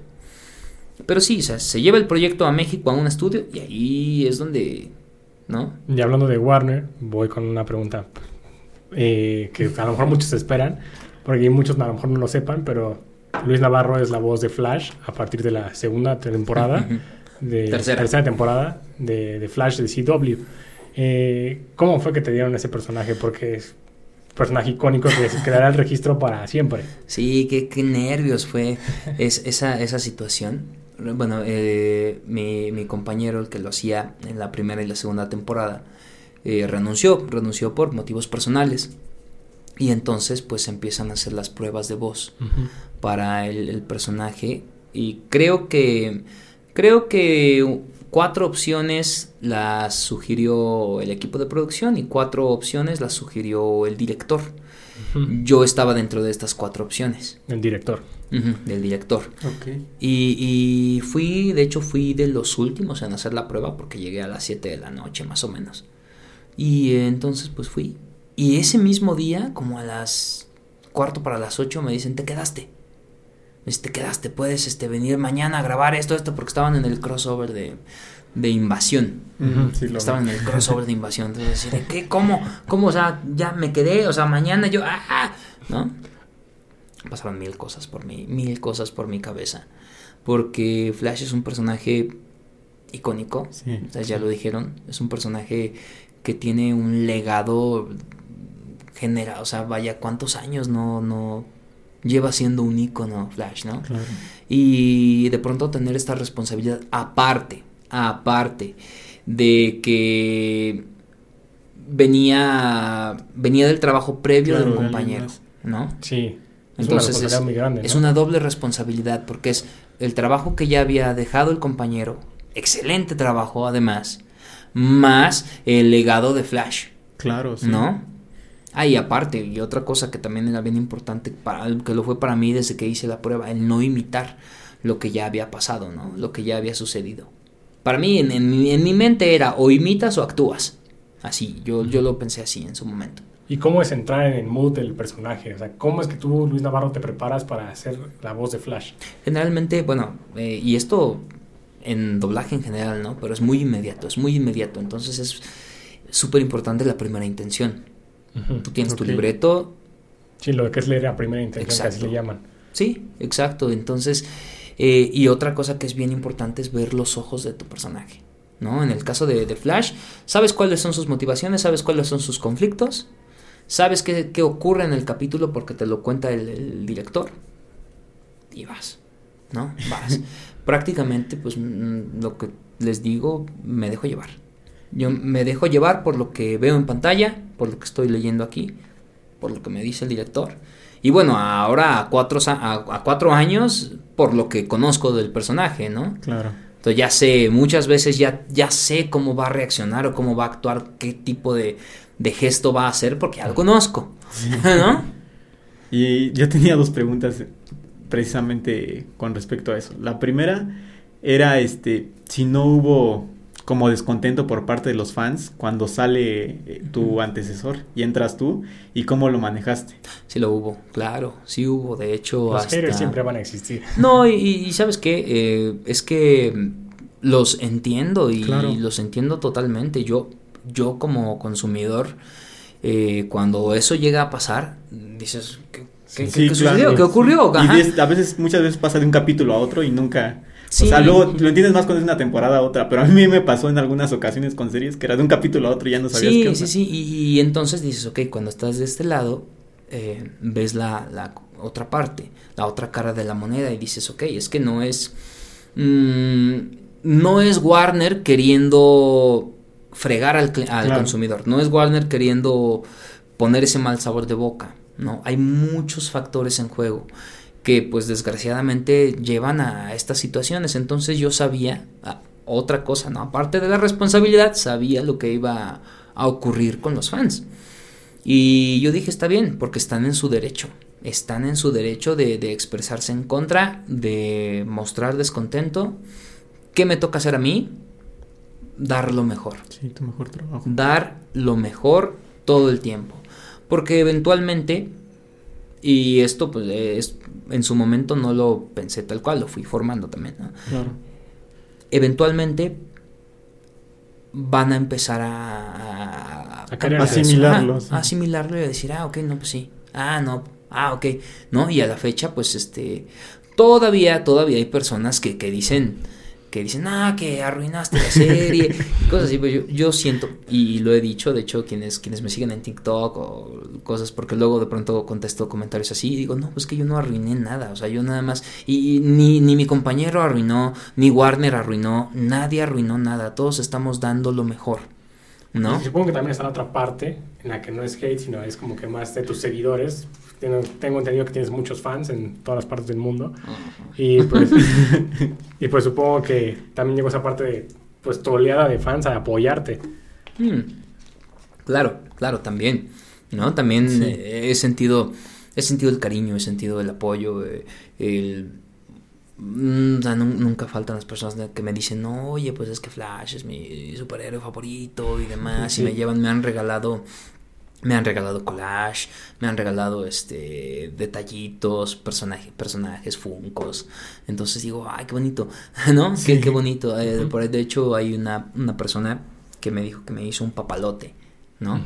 [SPEAKER 1] Pero sí, o sea, se lleva el proyecto a México a un estudio y ahí es donde, ¿no?
[SPEAKER 2] Y hablando de Warner, voy con una pregunta eh, que a lo mejor muchos esperan, porque muchos a lo mejor no lo sepan, pero Luis Navarro es la voz de Flash a partir de la segunda temporada, de
[SPEAKER 1] Tercera.
[SPEAKER 2] temporada de, de Flash de CW. Eh, ¿Cómo fue que te dieron ese personaje? Porque es un personaje icónico que se quedará el registro para siempre.
[SPEAKER 1] Sí, qué, qué nervios fue es, esa, esa situación. Bueno, eh, mi, mi compañero, el que lo hacía en la primera y la segunda temporada, eh, renunció, renunció por motivos personales. Y entonces pues empiezan a hacer las pruebas de voz para el, el personaje. Y creo que, creo que cuatro opciones las sugirió el equipo de producción y cuatro opciones las sugirió el director. Yo estaba dentro de estas cuatro opciones
[SPEAKER 2] El director.
[SPEAKER 1] del director.
[SPEAKER 3] Ok.
[SPEAKER 1] Y, y fui, de hecho, fui de los últimos en hacer la prueba porque llegué a las 7 de la noche más o menos. Y entonces pues fui. Y ese mismo día, como a las cuarto para las 8, me dicen, te quedaste. Este, quedaste, puedes este, venir mañana a grabar esto, esto, porque estaban en el crossover de, de invasión.
[SPEAKER 3] Ujú, sí, lo
[SPEAKER 1] estaban
[SPEAKER 3] vi.
[SPEAKER 1] en el crossover de invasión. Entonces, ¿de qué? ¿Cómo? ¿Cómo? O sea, ya me quedé, o sea, mañana yo, ¡ah! ah", ¿No? Pasaron mil cosas por mí, mil cosas por mi cabeza. Porque Flash es un personaje icónico,
[SPEAKER 3] Sí.
[SPEAKER 1] Ustedes ya lo dijeron, es un personaje que tiene un legado general, o sea, vaya, ¿cuántos años no, no lleva siendo un ícono Flash, no?
[SPEAKER 3] Claro.
[SPEAKER 1] Y de pronto tener esta responsabilidad aparte, aparte de que venía venía del trabajo previo
[SPEAKER 3] Claro,
[SPEAKER 1] de un compañero. ¿no?
[SPEAKER 2] Sí. Es
[SPEAKER 1] Entonces
[SPEAKER 2] una
[SPEAKER 1] es,
[SPEAKER 2] responsabilidad muy grande.
[SPEAKER 1] es una doble responsabilidad porque es el trabajo que ya había dejado el compañero, excelente trabajo además, más el legado de Flash,
[SPEAKER 3] Claro, sí.
[SPEAKER 1] ¿no? Ah, y aparte, y otra cosa que también era bien importante, para, que lo fue para mí desde que hice la prueba, el no imitar lo que ya había pasado, ¿no? Lo que ya había sucedido. Para mí, en, en mi- en mi mente era o imitas o actúas. Así, yo, yo lo pensé así en su momento.
[SPEAKER 2] ¿Y cómo es entrar en el mood del personaje? O sea, ¿cómo es que tú, Luis Navarro, te preparas para hacer la voz de Flash?
[SPEAKER 1] Generalmente, bueno, eh, y esto en doblaje en general, ¿no? Pero es muy inmediato, es muy inmediato. Entonces es súper importante la primera intención. Tú tienes tu libreto,
[SPEAKER 2] Sí, lo que es leer a primera intención, que así
[SPEAKER 1] Exacto.
[SPEAKER 2] le llaman.
[SPEAKER 1] sí, exacto. Entonces, eh, y otra cosa que es bien importante es ver los ojos de tu personaje, ¿no? En el caso de, de Flash, sabes cuáles son sus motivaciones, sabes cuáles son sus conflictos, sabes qué, qué ocurre en el capítulo porque te lo cuenta el, el director y vas, ¿no? Vas. Prácticamente, pues mm, lo que les digo, me dejo llevar. Yo me dejo llevar por lo que veo en pantalla, por lo que estoy leyendo aquí, por lo que me dice el director. Y bueno, ahora a cuatro, a, a cuatro años, por lo que conozco del personaje, ¿no?
[SPEAKER 3] Claro.
[SPEAKER 1] Entonces ya sé, muchas veces ya, ya sé cómo va a reaccionar o cómo va a actuar, qué tipo de, de gesto va a hacer, porque ya lo conozco, ¿no?
[SPEAKER 3] Y yo tenía dos preguntas precisamente con respecto a eso. La primera era este si no hubo como descontento por parte de los fans cuando sale eh, tu antecesor y entras tú y cómo lo manejaste.
[SPEAKER 1] Sí lo hubo, claro, sí hubo, de hecho
[SPEAKER 2] Los
[SPEAKER 1] hasta...
[SPEAKER 2] haters siempre van a existir.
[SPEAKER 1] No, y, y ¿sabes qué? Eh, es que los entiendo y
[SPEAKER 3] Claro.
[SPEAKER 1] los entiendo totalmente. Yo, yo como consumidor, eh, cuando eso llega a pasar, dices, ¿qué, qué-
[SPEAKER 3] Sí,
[SPEAKER 1] qué
[SPEAKER 3] claro.
[SPEAKER 1] sucedió? ¿Qué ocurrió?
[SPEAKER 3] Y ves- a veces, muchas veces pasa de un capítulo a otro y nunca...
[SPEAKER 1] Sí.
[SPEAKER 3] O sea, luego lo entiendes más cuando es una temporada a otra, pero a mí me pasó en algunas ocasiones con series que era de un capítulo a otro y ya no sabías qué
[SPEAKER 1] Sí,
[SPEAKER 3] onda.
[SPEAKER 1] sí, sí. Y, y entonces dices, ok, cuando estás de este lado, eh, ves la, la otra parte, la otra cara de la moneda y dices, ok, es que no es... mm, no es Warner queriendo fregar al, al
[SPEAKER 3] Claro.
[SPEAKER 1] consumidor, no es Warner queriendo poner ese mal sabor de boca, no, hay muchos factores en juego que pues desgraciadamente llevan a estas situaciones, entonces yo sabía ah, otra cosa, no, aparte de la responsabilidad, sabía lo que iba a ocurrir con los fans. Y yo dije, está bien, porque están en su derecho. Están en su derecho de, de expresarse en contra, de mostrar descontento. ¿Qué me toca hacer a mí? Dar lo mejor.
[SPEAKER 3] Sí, tu mejor trabajo.
[SPEAKER 1] Dar lo mejor todo el tiempo. Porque eventualmente, y esto pues es, en su momento no lo pensé tal cual, lo fui formando también, ¿no?
[SPEAKER 3] Claro.
[SPEAKER 1] eventualmente van a empezar a,
[SPEAKER 2] A
[SPEAKER 3] asimilarlo, sí.
[SPEAKER 1] a asimilarlo y a decir, ah, ok, no, pues sí, ah, no, ah, ok, no, y a la fecha, pues, este, todavía, todavía hay personas que, que dicen, que dicen, ah, que arruinaste la serie, cosas así, pues yo, siento, y lo he dicho, de hecho, quienes, quienes me siguen en TikTok o cosas, porque luego de pronto contesto comentarios así, y digo, no, pues que yo no arruiné nada, o sea, yo nada más, y, ni, ni mi compañero arruinó, ni Warner arruinó, nadie arruinó nada, todos estamos dando lo mejor, ¿no?
[SPEAKER 2] Supongo que también está la otra parte en la que no es hate, sino es como que más de tus seguidores. Tengo, tengo entendido que tienes muchos fans en todas las partes del mundo. Y pues, y pues supongo que también llegó esa parte de pues tu oleada de fans a apoyarte.
[SPEAKER 1] Mm. Claro, claro, también, ¿no? También
[SPEAKER 3] Sí.
[SPEAKER 1] eh, he sentido, he sentido el cariño, he sentido el apoyo, eh, el... mm, o sea, nun- nunca faltan las personas que me dicen, no, oye, pues es que Flash es mi superhéroe favorito y demás,
[SPEAKER 3] Sí.
[SPEAKER 1] y me llevan, me han regalado me han regalado collage, me han regalado este detallitos, personajes, personajes, funcos. Entonces digo, ay, qué bonito, ¿no? Qué, qué, bonito. Eh, por ahí, de hecho, hay una, una, persona que me dijo que me hizo un papalote, ¿no?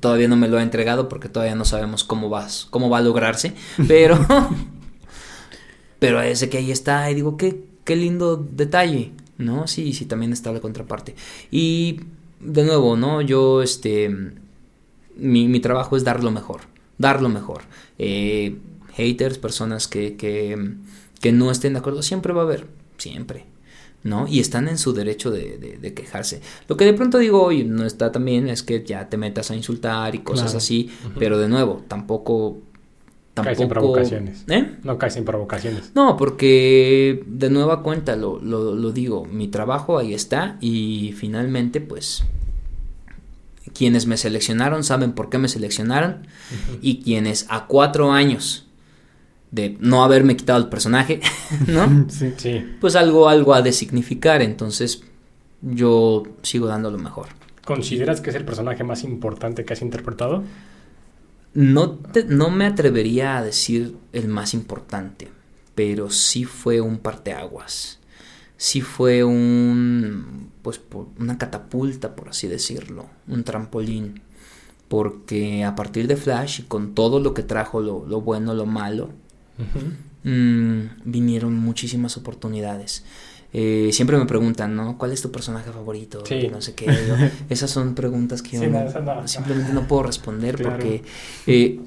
[SPEAKER 1] Todavía no me lo ha entregado porque todavía no sabemos cómo va, cómo va a lograrse, pero pero ese que ahí está y digo, qué, qué lindo detalle, ¿no? Sí, sí, también está la contraparte. Y de nuevo, ¿no? Yo, este mi, mi trabajo es dar lo mejor, dar lo mejor. Eh, haters, personas que, que, que, no estén de acuerdo, siempre va a haber, siempre. ¿no? Y están en su derecho de, de, quejarse. Lo que de pronto digo hoy no está también es que ya te metas a insultar y cosas así, pero de nuevo, tampoco...
[SPEAKER 2] Tampoco... Caes provocaciones. ¿Eh? No caes en provocaciones.
[SPEAKER 1] No, porque de nueva cuenta lo, lo, lo digo, mi trabajo ahí está y finalmente pues quienes me seleccionaron saben por qué me seleccionaron y quienes a cuatro años de no haberme quitado el personaje, ¿no? Sí, Pues algo, algo ha de significar, entonces yo sigo dando lo mejor.
[SPEAKER 2] ¿Consideras que es el personaje más importante que has interpretado?
[SPEAKER 1] No, no me atrevería a decir el más importante, pero sí fue un parteaguas sí fue un, pues, una catapulta, por así decirlo, un trampolín. Porque a partir de Flash y con todo lo que trajo, lo, lo bueno, lo malo, mm, vinieron muchísimas oportunidades. Eh, siempre me preguntan, ¿no? ¿Cuál es tu personaje favorito? No sé qué. Esas son preguntas que yo simplemente no puedo responder porque eh,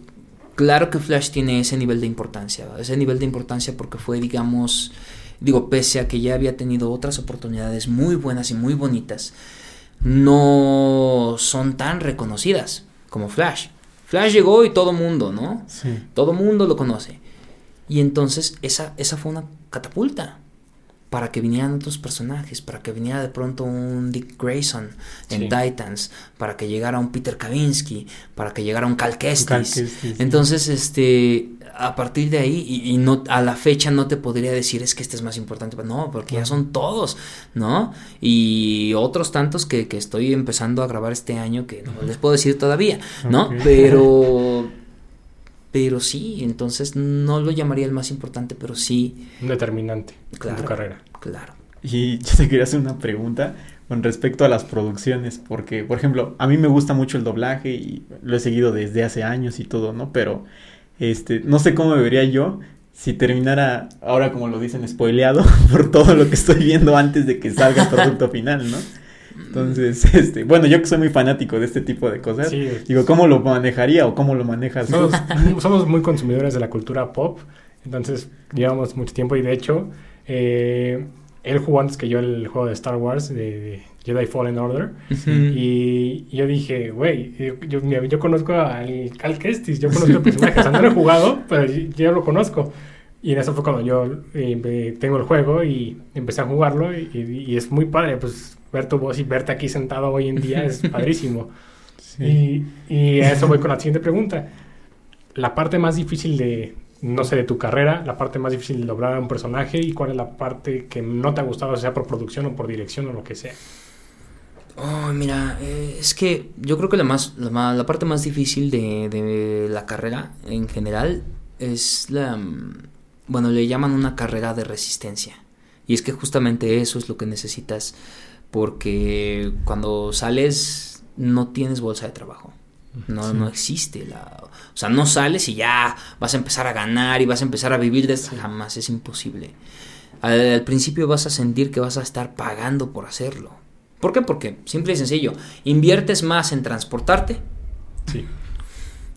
[SPEAKER 1] claro que Flash tiene ese nivel de importancia. Ese nivel de importancia porque fue, digamos, digo, pese a que ya había tenido otras oportunidades muy buenas y muy bonitas, no son tan reconocidas como Flash. Flash llegó y todo mundo, ¿no? Sí. Todo mundo lo conoce. Y entonces esa, esa fue una catapulta para que vinieran otros personajes, para que viniera de pronto un Dick Grayson en Titans, para que llegara un Peter Kavinsky, para que llegara un Cal Kestis. Entonces, este, a partir de ahí, y, no, a la fecha no te podría decir es que este es más importante, no, porque ya son todos, ¿no? Y otros tantos que, que estoy empezando a grabar este año que no les puedo decir todavía, ¿no? Pero pero sí, entonces no lo llamaría el más importante, pero sí.
[SPEAKER 2] Un determinante en tu carrera.
[SPEAKER 1] Claro.
[SPEAKER 3] Y yo te quería hacer una pregunta con respecto a las producciones, porque, por ejemplo, a mí me gusta mucho el doblaje y lo he seguido desde hace años y todo, ¿no? Pero, este, no sé cómo me vería yo si terminara, ahora como lo dicen, spoileado por todo lo que estoy viendo antes de que salga el producto final, ¿no? Entonces, este, bueno, yo que soy muy fanático de este tipo de cosas, digo, ¿cómo lo manejaría o cómo lo manejas?
[SPEAKER 2] Somos, muy consumidores de la cultura pop, entonces llevamos mucho tiempo y de hecho, eh, él jugó antes que yo el juego de Star Wars, de, Jedi Fallen Order, y yo dije, güey, yo, yo, conozco al Cal Kestis, yo conozco el personaje, o sea, no lo he jugado, pero yo, lo conozco. Y en eso fue cuando yo eh, tengo el juego y empecé a jugarlo y, y, es muy padre, pues ver tu voz y verte aquí sentado hoy en día es padrísimo. Y, y a eso voy con la siguiente pregunta. La parte más difícil de, no sé, de tu carrera, la parte más difícil de lograr un personaje y cuál es la parte que no te ha gustado, sea por producción o por dirección o lo que sea.
[SPEAKER 1] Oh, mira, eh, es que yo creo que la, más, la, parte más difícil de, de, la carrera en general es la... Mm, bueno, le llaman una carrera de resistencia. Y es que justamente eso es lo que necesitas porque cuando sales no tienes bolsa de trabajo. No, no existe la... O sea, no sales y ya vas a empezar a ganar y vas a empezar a vivir de esto. Jamás, es imposible. Al, principio vas a sentir que vas a estar pagando por hacerlo. ¿Por qué? Porque, simple y sencillo, inviertes más en transportarte sí.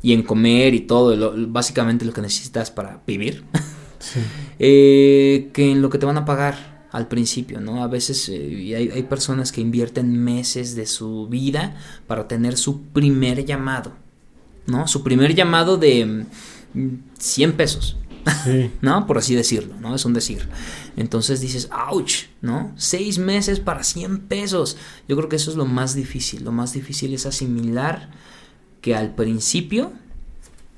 [SPEAKER 1] y en comer y todo, básicamente lo que necesitas para vivir, sí. eh, que en lo que te van a pagar al principio, ¿no? A veces eh, hay, hay, personas que invierten meses de su vida para tener su primer llamado, ¿no? Su primer llamado de 100 mm, ¿no? Por así decirlo, ¿no? Es un decir. Entonces dices, ouch, ¿no? Seis meses para 100 pesos. Yo creo que eso es lo más difícil. Lo más difícil es asimilar que al principio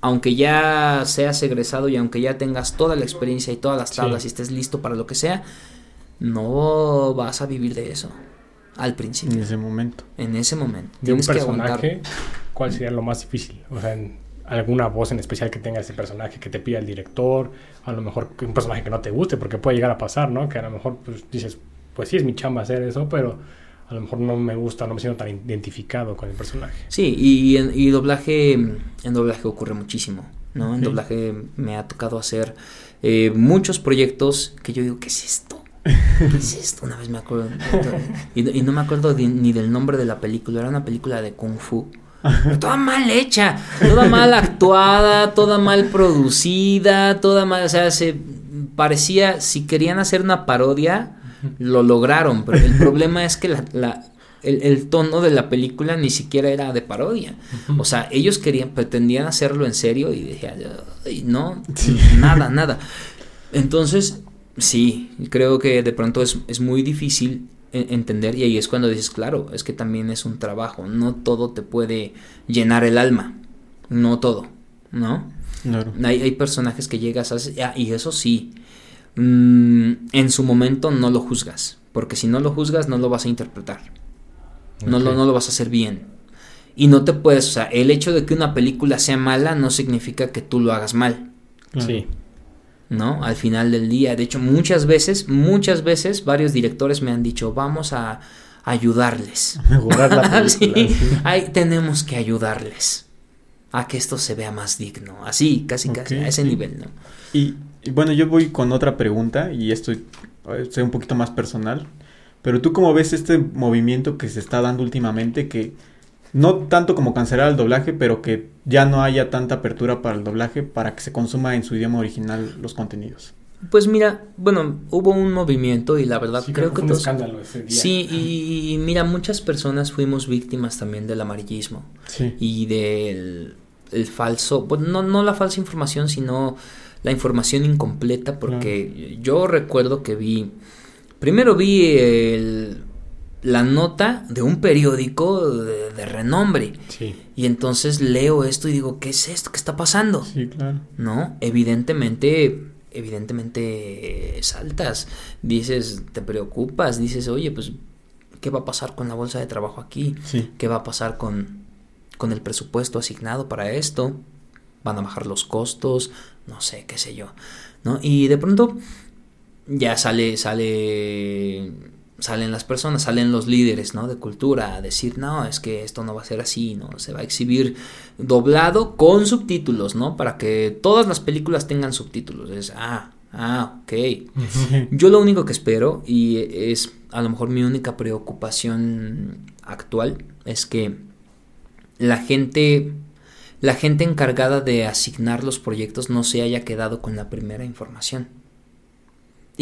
[SPEAKER 1] aunque ya seas egresado y aunque ya tengas toda la experiencia y todas las tablas y estés listo para lo que sea, no vas a vivir de eso. al principio.
[SPEAKER 3] En ese momento.
[SPEAKER 1] En ese momento.
[SPEAKER 2] De un
[SPEAKER 1] Tienes que aguantar.
[SPEAKER 2] personaje, ¿cuál sería lo más difícil? O sea, en- alguna voz en especial que tenga ese personaje que te pida el director, a lo mejor un personaje que no te guste, porque puede llegar a pasar, ¿no? Que a lo mejor pues, dices, pues sí es mi chamba hacer eso, pero a lo mejor no me gusta, no me siento tan identificado con el personaje.
[SPEAKER 1] Sí, y, en- y doblaje, en doblaje ocurre muchísimo, ¿no? En
[SPEAKER 2] Sí.
[SPEAKER 1] doblaje me ha tocado hacer eh, muchos proyectos que yo digo, ¿qué es esto? ¿Qué es esto? Una vez me acuerdo, y, y no me acuerdo de- ni del nombre de la película, era una película de Kung Fu. Toda mal hecha, toda mal actuada, toda mal producida, toda mal, o sea, se parecía, si querían hacer una parodia, lo lograron, pero el problema es que la, la- el, el tono de la película ni siquiera era de parodia. O sea, ellos querían, pretendían hacerlo en serio y decían, "Ay, no, nada, nada. Entonces, sí, creo que de pronto es, es muy difícil entender y ahí es cuando dices, claro, es que también es un trabajo, no todo te puede llenar el alma, no todo, ¿no?
[SPEAKER 3] Claro.
[SPEAKER 1] Hay, hay personajes que llegas a... ah, y eso sí, mm, en su momento no lo juzgas, porque si no lo juzgas no lo vas a interpretar, no, lo, no lo vas a hacer bien. Y no te puedes, o sea, el hecho de que una película sea mala no significa que tú lo hagas mal.
[SPEAKER 3] Claro.
[SPEAKER 2] Sí.
[SPEAKER 1] ¿No? Al final del día. De hecho, muchas veces, muchas veces, varios directores me han dicho, vamos a ayudarles.
[SPEAKER 3] Mejorar la
[SPEAKER 1] Sí,
[SPEAKER 3] película. sí.
[SPEAKER 1] ay, tenemos que ayudarles a que esto se vea más digno. Así, casi, casi, a ese nivel, ¿no?
[SPEAKER 3] Y, y bueno, yo voy con otra pregunta y esto eh, sea un poquito más personal. Pero tú cómo ves este movimiento que se está dando últimamente que no tanto como cancelar el doblaje, pero que ya no haya tanta apertura para el doblaje para que se consuma en su idioma original los contenidos.
[SPEAKER 1] Pues mira, bueno, hubo un movimiento y la verdad
[SPEAKER 2] Sí,
[SPEAKER 1] creo
[SPEAKER 2] fue
[SPEAKER 1] que
[SPEAKER 2] un
[SPEAKER 1] todos...
[SPEAKER 2] escándalo ese día.
[SPEAKER 1] Sí, y, y mira, muchas personas fuimos víctimas también del amarillismo.
[SPEAKER 3] Sí.
[SPEAKER 1] y del el falso, bueno, no, no la falsa información, sino la información incompleta, porque yo recuerdo que vi, primero vi el- la nota de un periódico de, de renombre,
[SPEAKER 2] Sí.
[SPEAKER 1] y entonces leo esto y digo, ¿qué es esto? ¿Qué está pasando?
[SPEAKER 3] Sí, claro.
[SPEAKER 1] ¿no? Evidentemente, evidentemente saltas, dices, te preocupas, dices, oye, pues, ¿qué va a pasar con la bolsa de trabajo aquí?
[SPEAKER 3] Sí.
[SPEAKER 1] ¿Qué va a pasar con, con el presupuesto asignado para esto? ¿Van a bajar los costos? No sé, qué sé yo, ¿no? Y de pronto ya sale, sale, salen las personas, salen los líderes, ¿no? De cultura a decir, no, es que esto no va a ser así, ¿no? Se va a exhibir doblado con subtítulos, ¿no? Para que todas las películas tengan subtítulos. Es, ah, ah, ok. Yo lo único que espero, y es a lo mejor mi única preocupación actual, es que la gente, la gente encargada de asignar los proyectos no se haya quedado con la primera información.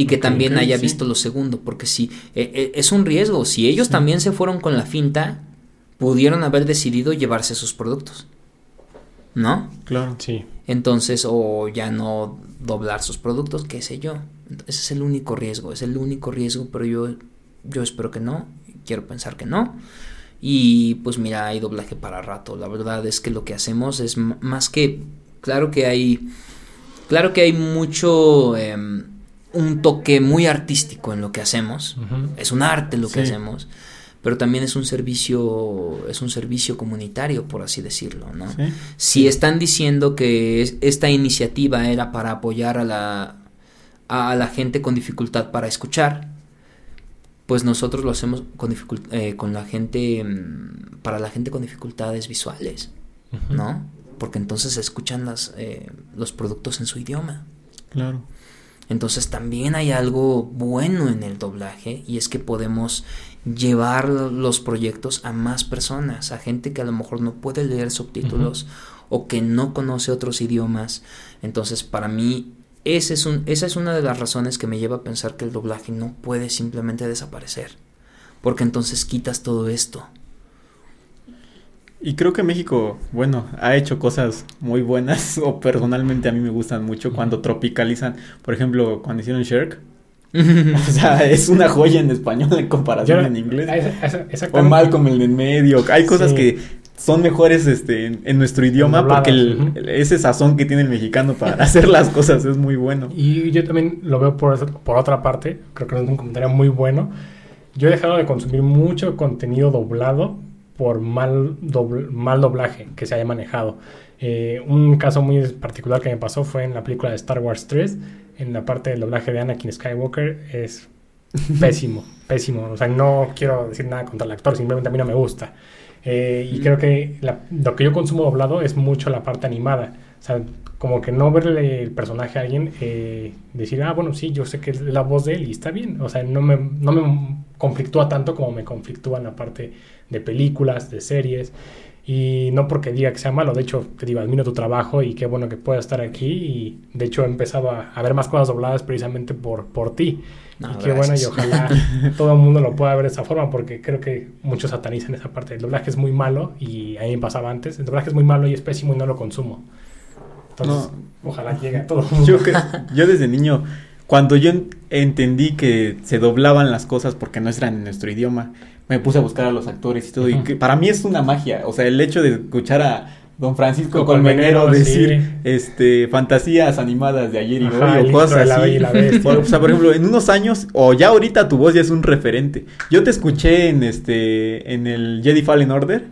[SPEAKER 1] Y que también haya
[SPEAKER 3] sí.
[SPEAKER 1] visto lo segundo, porque si eh, eh, es un riesgo, si ellos
[SPEAKER 3] Sí.
[SPEAKER 1] también se fueron con la finta, pudieron haber decidido llevarse sus productos. ¿No?
[SPEAKER 3] Claro.
[SPEAKER 2] Sí.
[SPEAKER 1] Entonces, o ya no doblar sus productos, qué sé yo. Ese es el único riesgo, es el único riesgo, pero yo, yo espero que no, quiero pensar que no. Y pues mira, hay doblaje para rato. La verdad es que lo que hacemos es más que, claro que hay, claro que hay mucho, em, un toque muy artístico en lo que hacemos. Es un arte lo que
[SPEAKER 3] Sí.
[SPEAKER 1] hacemos, pero también es un servicio, es un servicio comunitario, por así decirlo, ¿no?
[SPEAKER 3] Sí.
[SPEAKER 1] Si están diciendo que es- esta iniciativa era para apoyar a la, a la gente con dificultad para escuchar, pues nosotros lo hacemos con, eh, con la gente, mm, para la gente con dificultades visuales. ¿no? Porque entonces escuchan las, eh, los productos en su idioma.
[SPEAKER 3] Claro.
[SPEAKER 1] Entonces también hay algo bueno en el doblaje y es que podemos llevar los proyectos a más personas, a gente que a lo mejor no puede leer subtítulos o que no conoce otros idiomas. Entonces para mí ese es un, esa es una de las razones que me lleva a pensar que el doblaje no puede simplemente desaparecer. Porque entonces quitas todo esto.
[SPEAKER 3] Y creo que México, bueno, ha hecho cosas muy buenas, o personalmente a mí me gustan mucho cuando tropicalizan, por ejemplo, cuando hicieron Shrek. O sea, es una joya en español en comparación
[SPEAKER 2] Yo-
[SPEAKER 3] en inglés.
[SPEAKER 2] esa- esa-
[SPEAKER 3] O. Malcolm el en medio. Hay cosas
[SPEAKER 2] Sí.
[SPEAKER 3] que son mejores este, en, en nuestro idioma
[SPEAKER 2] Dobladas,
[SPEAKER 3] porque el- ese sazón que tiene el mexicano para hacer las cosas es muy bueno.
[SPEAKER 2] Y yo también lo veo por, por otra parte, creo que es un comentario muy bueno, yo he dejado de consumir mucho contenido doblado por mal, mal doblaje que se haya manejado. Eh, un caso muy particular que me pasó fue en la película de Star Wars 3, en la parte del doblaje de Anakin Skywalker, es pésimo, pésimo. O sea, no quiero decir nada contra el actor, simplemente a mí no me gusta. Eh, y creo que lo que yo consumo doblado es mucho la parte animada. O sea, como que no verle el personaje a alguien, eh, decir, ah, bueno, sí, yo sé que es la voz de él y está bien. O sea, no me, no me conflictúa tanto como me conflictúa en la parte de películas, de series. Y no porque diga que sea malo, de hecho, te digo, admiro tu trabajo y qué bueno que puedas estar aquí. Y de hecho, he empezado a, a ver más cosas dobladas precisamente por, por ti. y qué bueno, y ojalá todo el mundo lo pueda ver de esa forma, porque creo que muchos satanizan esa parte. El doblaje es muy malo y a mí me pasaba antes. El doblaje es muy malo y es pésimo y no lo consumo. Entonces, ojalá llegue a todo
[SPEAKER 3] Yo, yo desde niño, cuando yo entendí que se doblaban las cosas porque no eran en nuestro idioma, me puse a buscar a los actores y todo. Y que para mí es una magia. O sea, el hecho de escuchar a Don Francisco Colmenero, decir este fantasías animadas de ayer y hoy o cosas así. o sea, por ejemplo, en unos años o ya ahorita tu voz ya es un referente. Yo te escuché en este en el Jedi Fallen Order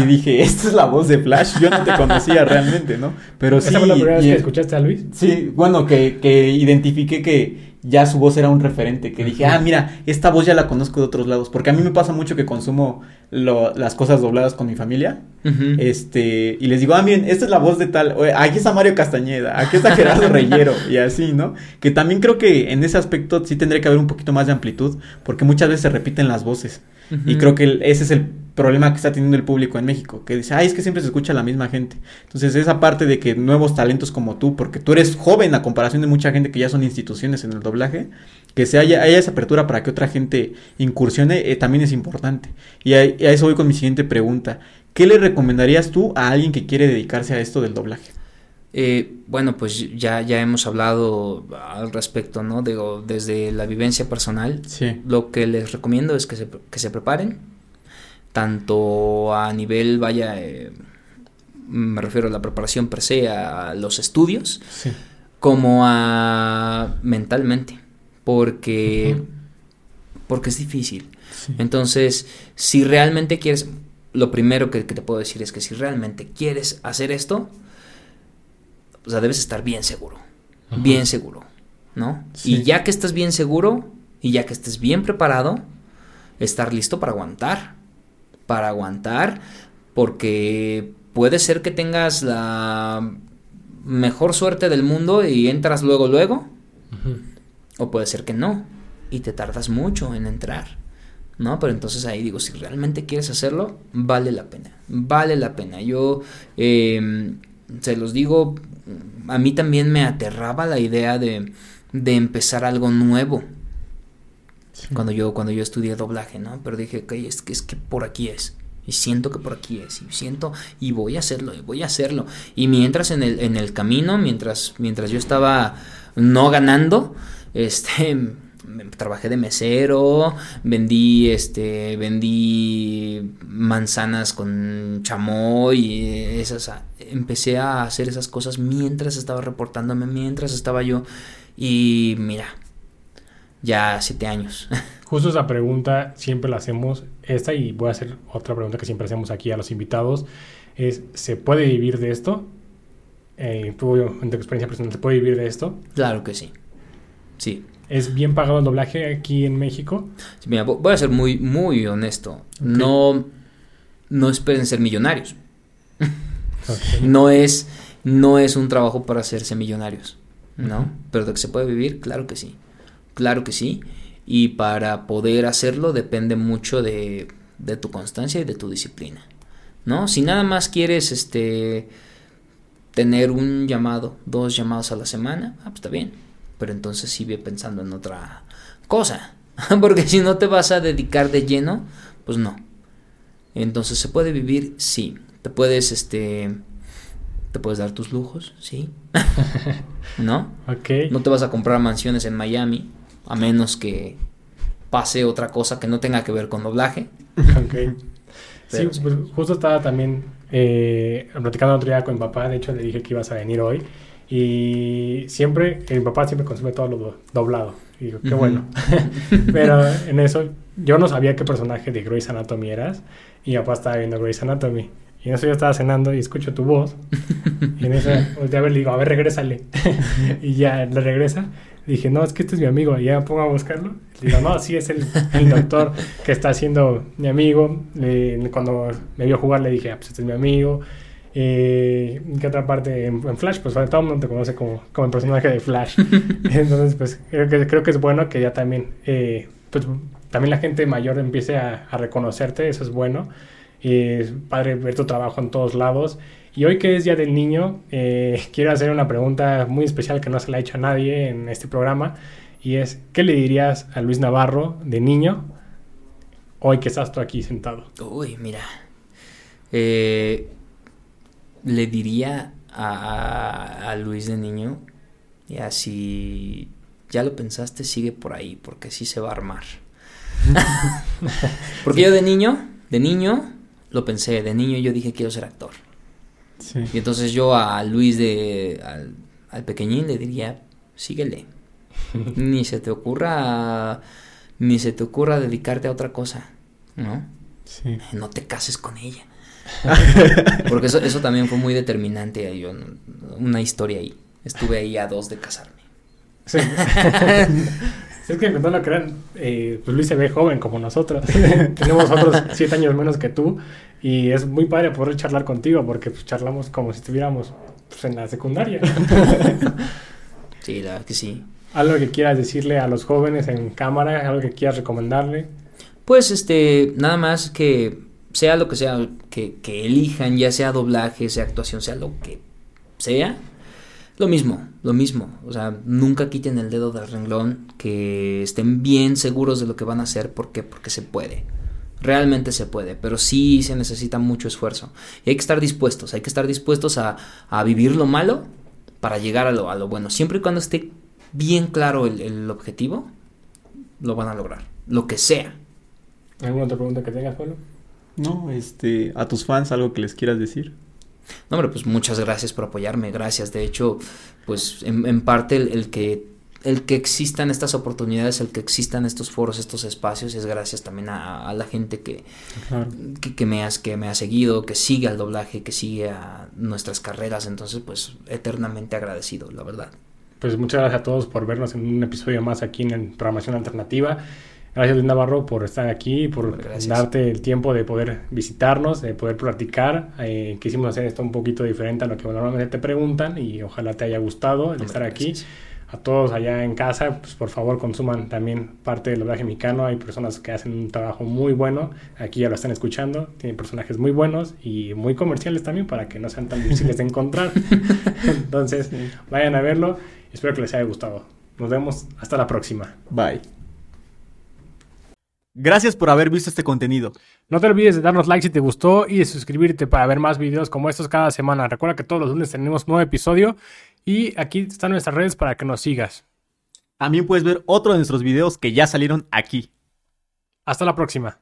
[SPEAKER 3] y dije, "Esta es la voz de Flash." Yo no te conocía realmente, ¿no? Pero sí
[SPEAKER 2] ¿Esa fue la primera vez que escuchaste a Luis?
[SPEAKER 3] Sí, bueno, que que identifiqué que ya su voz era un referente, que dije, ah, mira, esta voz ya la conozco de otros lados, porque a mí me pasa mucho que consumo las cosas dobladas con mi familia, este, y les digo, ah, miren, esta es la voz de tal, aquí está Mario Castañeda, aquí está Gerardo Reyero, y así, ¿no? Que también creo que en ese aspecto sí tendría que haber un poquito más de amplitud, porque muchas veces se repiten las voces, y creo que ese es el problema que está teniendo el público en México, que dice, ay, es que siempre se escucha la misma gente. Entonces, esa parte de que nuevos talentos como tú, porque tú eres joven a comparación de mucha gente que ya son instituciones en el doblaje, que se haya, haya esa apertura para que otra gente incursione, eh, también es importante. Y a, eso voy con mi siguiente pregunta. ¿Qué le recomendarías tú a alguien que quiere dedicarse a esto del doblaje?
[SPEAKER 1] Eh, bueno, pues ya, ya hemos hablado al respecto, ¿no? Digo, desde la vivencia personal,
[SPEAKER 3] sí.
[SPEAKER 1] lo que les recomiendo es que se, que se preparen, tanto a nivel, vaya, eh, me refiero a la preparación per se, a los estudios, como a mentalmente, porque, porque es difícil. Entonces, si realmente quieres, lo primero que, te puedo decir es que si realmente quieres hacer esto, o sea, debes estar bien seguro, bien seguro, ¿no? Y ya que estás bien seguro y ya que estés bien preparado, estar listo para aguantar para aguantar, porque puede ser que tengas la mejor suerte del mundo y entras luego, luego, o puede ser que no, y te tardas mucho en entrar. ¿no? Pero entonces ahí digo, si realmente quieres hacerlo, vale la pena, vale la pena. Yo em, se los digo, a mí también me aterraba la idea de, de empezar algo nuevo, cuando, yo, cuando yo estudié doblaje, ¿no? Pero dije, ok, es que, es que por aquí es. Y siento que por aquí es. Y siento, y voy a hacerlo, y voy a hacerlo. Y mientras en el, en el camino, mientras, mientras yo estaba no ganando, este trabajé de mesero, vendí este vendí manzanas con chamoy esas empecé a hacer esas cosas mientras estaba reportándome, mientras estaba yo y mira, ya siete años.
[SPEAKER 2] Justo esa pregunta siempre la hacemos, esta y voy a hacer otra pregunta que siempre hacemos aquí a los invitados, es, ¿se puede vivir de esto? Eh, ¿Tú, en tu experiencia personal, ¿se puede vivir de esto?
[SPEAKER 1] Claro que sí, sí.
[SPEAKER 2] ¿Es bien pagado el doblaje aquí en México?
[SPEAKER 1] mira, voy a ser muy, muy honesto. No, no esperen ser millonarios. no, es, no es un trabajo para hacerse millonarios, ¿no? Pero de que se puede vivir, claro que sí. Claro que sí. Y para poder hacerlo depende mucho de, de tu constancia y de tu disciplina. ¿No? Si nada más quieres este tener un llamado, dos llamados a la semana, ah, pues está bien. Pero entonces sí ve pensando en otra cosa. Porque si no te vas a dedicar de lleno, pues no. Entonces se puede vivir, sí. Te puedes, este, te puedes dar tus lujos, sí. ¿No?
[SPEAKER 2] Ok.
[SPEAKER 1] No te vas a comprar mansiones en Miami, a menos que pase otra cosa que no tenga que ver con doblaje.
[SPEAKER 2] Ok. sí, pues justo estaba también eh, platicando otro día con mi papá, de hecho le dije que ibas a venir hoy Y siempre, mi papá siempre consume todo lo doblado. Y digo, qué bueno. Pero en eso, yo no sabía qué personaje de Grey's Anatomy eras. Y mi papá estaba viendo Grey's Anatomy. Y en eso yo estaba cenando y escucho tu voz. Y en eso volteé a ver, le digo, a ver, regrésale. y ya le regresa. Dije, no, es que este es mi amigo. Y ya pongo a buscarlo. Le digo, no, sí, es el, el doctor que está siendo mi amigo. cuando me vio jugar, le dije, ah, pues este es mi amigo. Eh, ¿Qué otra parte? En, Flash, pues todo el mundo te conoce como, como el personaje de Flash. Entonces, pues creo que, creo que es bueno que ya también, eh, pues también la gente mayor empiece a, a reconocerte, eso es bueno. Padre ver tu trabajo en todos lados. Y hoy que es Día del Niño, eh, quiero hacer una pregunta muy especial que no se la ha hecho a nadie en este programa. Y es, ¿qué le dirías a Luis Navarro de niño hoy que estás tú aquí sentado?
[SPEAKER 1] Uy, mira. Eh, le diría a, Luis de niño, ya si ya lo pensaste, sigue por ahí, porque sí se va a armar. porque yo de niño, de niño, lo pensé, de niño yo dije quiero ser actor. Y entonces yo a Luis de, al, pequeñín le diría, síguele. ni se te ocurra, ni se te ocurra dedicarte a otra cosa, ¿no? No te cases con ella. Porque eso, eso también fue muy determinante. Yo, una historia ahí. Estuve ahí a dos de casarme.
[SPEAKER 2] Sí. es que no lo crean, eh, pues Luis se ve joven como nosotros. Tenemos otros siete años menos que tú. Y es muy padre poder charlar contigo porque pues, charlamos como si estuviéramos pues, en la secundaria.
[SPEAKER 1] sí, la verdad que sí.
[SPEAKER 2] ¿Algo que quieras decirle a los jóvenes en cámara? ¿Algo que quieras recomendarle?
[SPEAKER 1] Pues este, nada más que sea lo que sea que, elijan, ya sea doblaje, sea actuación, sea lo que sea, lo mismo, lo mismo. O sea, nunca quiten el dedo del renglón, que estén bien seguros de lo que van a hacer, porque Porque se puede. Realmente se puede, pero sí se necesita mucho esfuerzo. Y hay que estar dispuestos, hay que estar dispuestos a, vivir lo malo para llegar a lo, a lo bueno. Siempre y cuando esté bien claro el, el objetivo, lo van a lograr. Lo que sea.
[SPEAKER 2] ¿Alguna otra pregunta que tengas, Pablo?
[SPEAKER 3] No, este, a tus fans algo que les quieras decir.
[SPEAKER 1] No, hombre, pues muchas gracias por apoyarme, gracias. De hecho, pues en, parte el, que el que existan estas oportunidades, el que existan estos foros, estos espacios, es gracias también a, la gente que, que, me has, que me ha seguido, que sigue al doblaje, que sigue a nuestras carreras. Entonces, pues eternamente agradecido, la verdad.
[SPEAKER 2] Pues muchas gracias a todos por vernos en un episodio más aquí en Programación Alternativa. Gracias Luis Navarro por estar aquí, por darte el tiempo de poder visitarnos, de poder platicar. Eh, quisimos hacer esto un poquito diferente a lo que normalmente te preguntan y ojalá te haya gustado el estar aquí. A todos allá en casa, pues por favor consuman también parte del doblaje mexicano. Hay personas que hacen un trabajo muy bueno. Aquí ya lo están escuchando. Tienen personajes muy buenos y muy comerciales también para que no sean tan difíciles de encontrar. Entonces, vayan a verlo. Espero que les haya gustado. Nos vemos hasta la próxima.
[SPEAKER 3] Bye. Gracias por haber visto este contenido.
[SPEAKER 2] No te olvides de darnos like si te gustó y de suscribirte para ver más videos como estos cada semana. Recuerda que todos los lunes tenemos un nuevo episodio y aquí están nuestras redes para que nos sigas.
[SPEAKER 3] También puedes ver otro de nuestros videos que ya salieron aquí.
[SPEAKER 2] Hasta la próxima.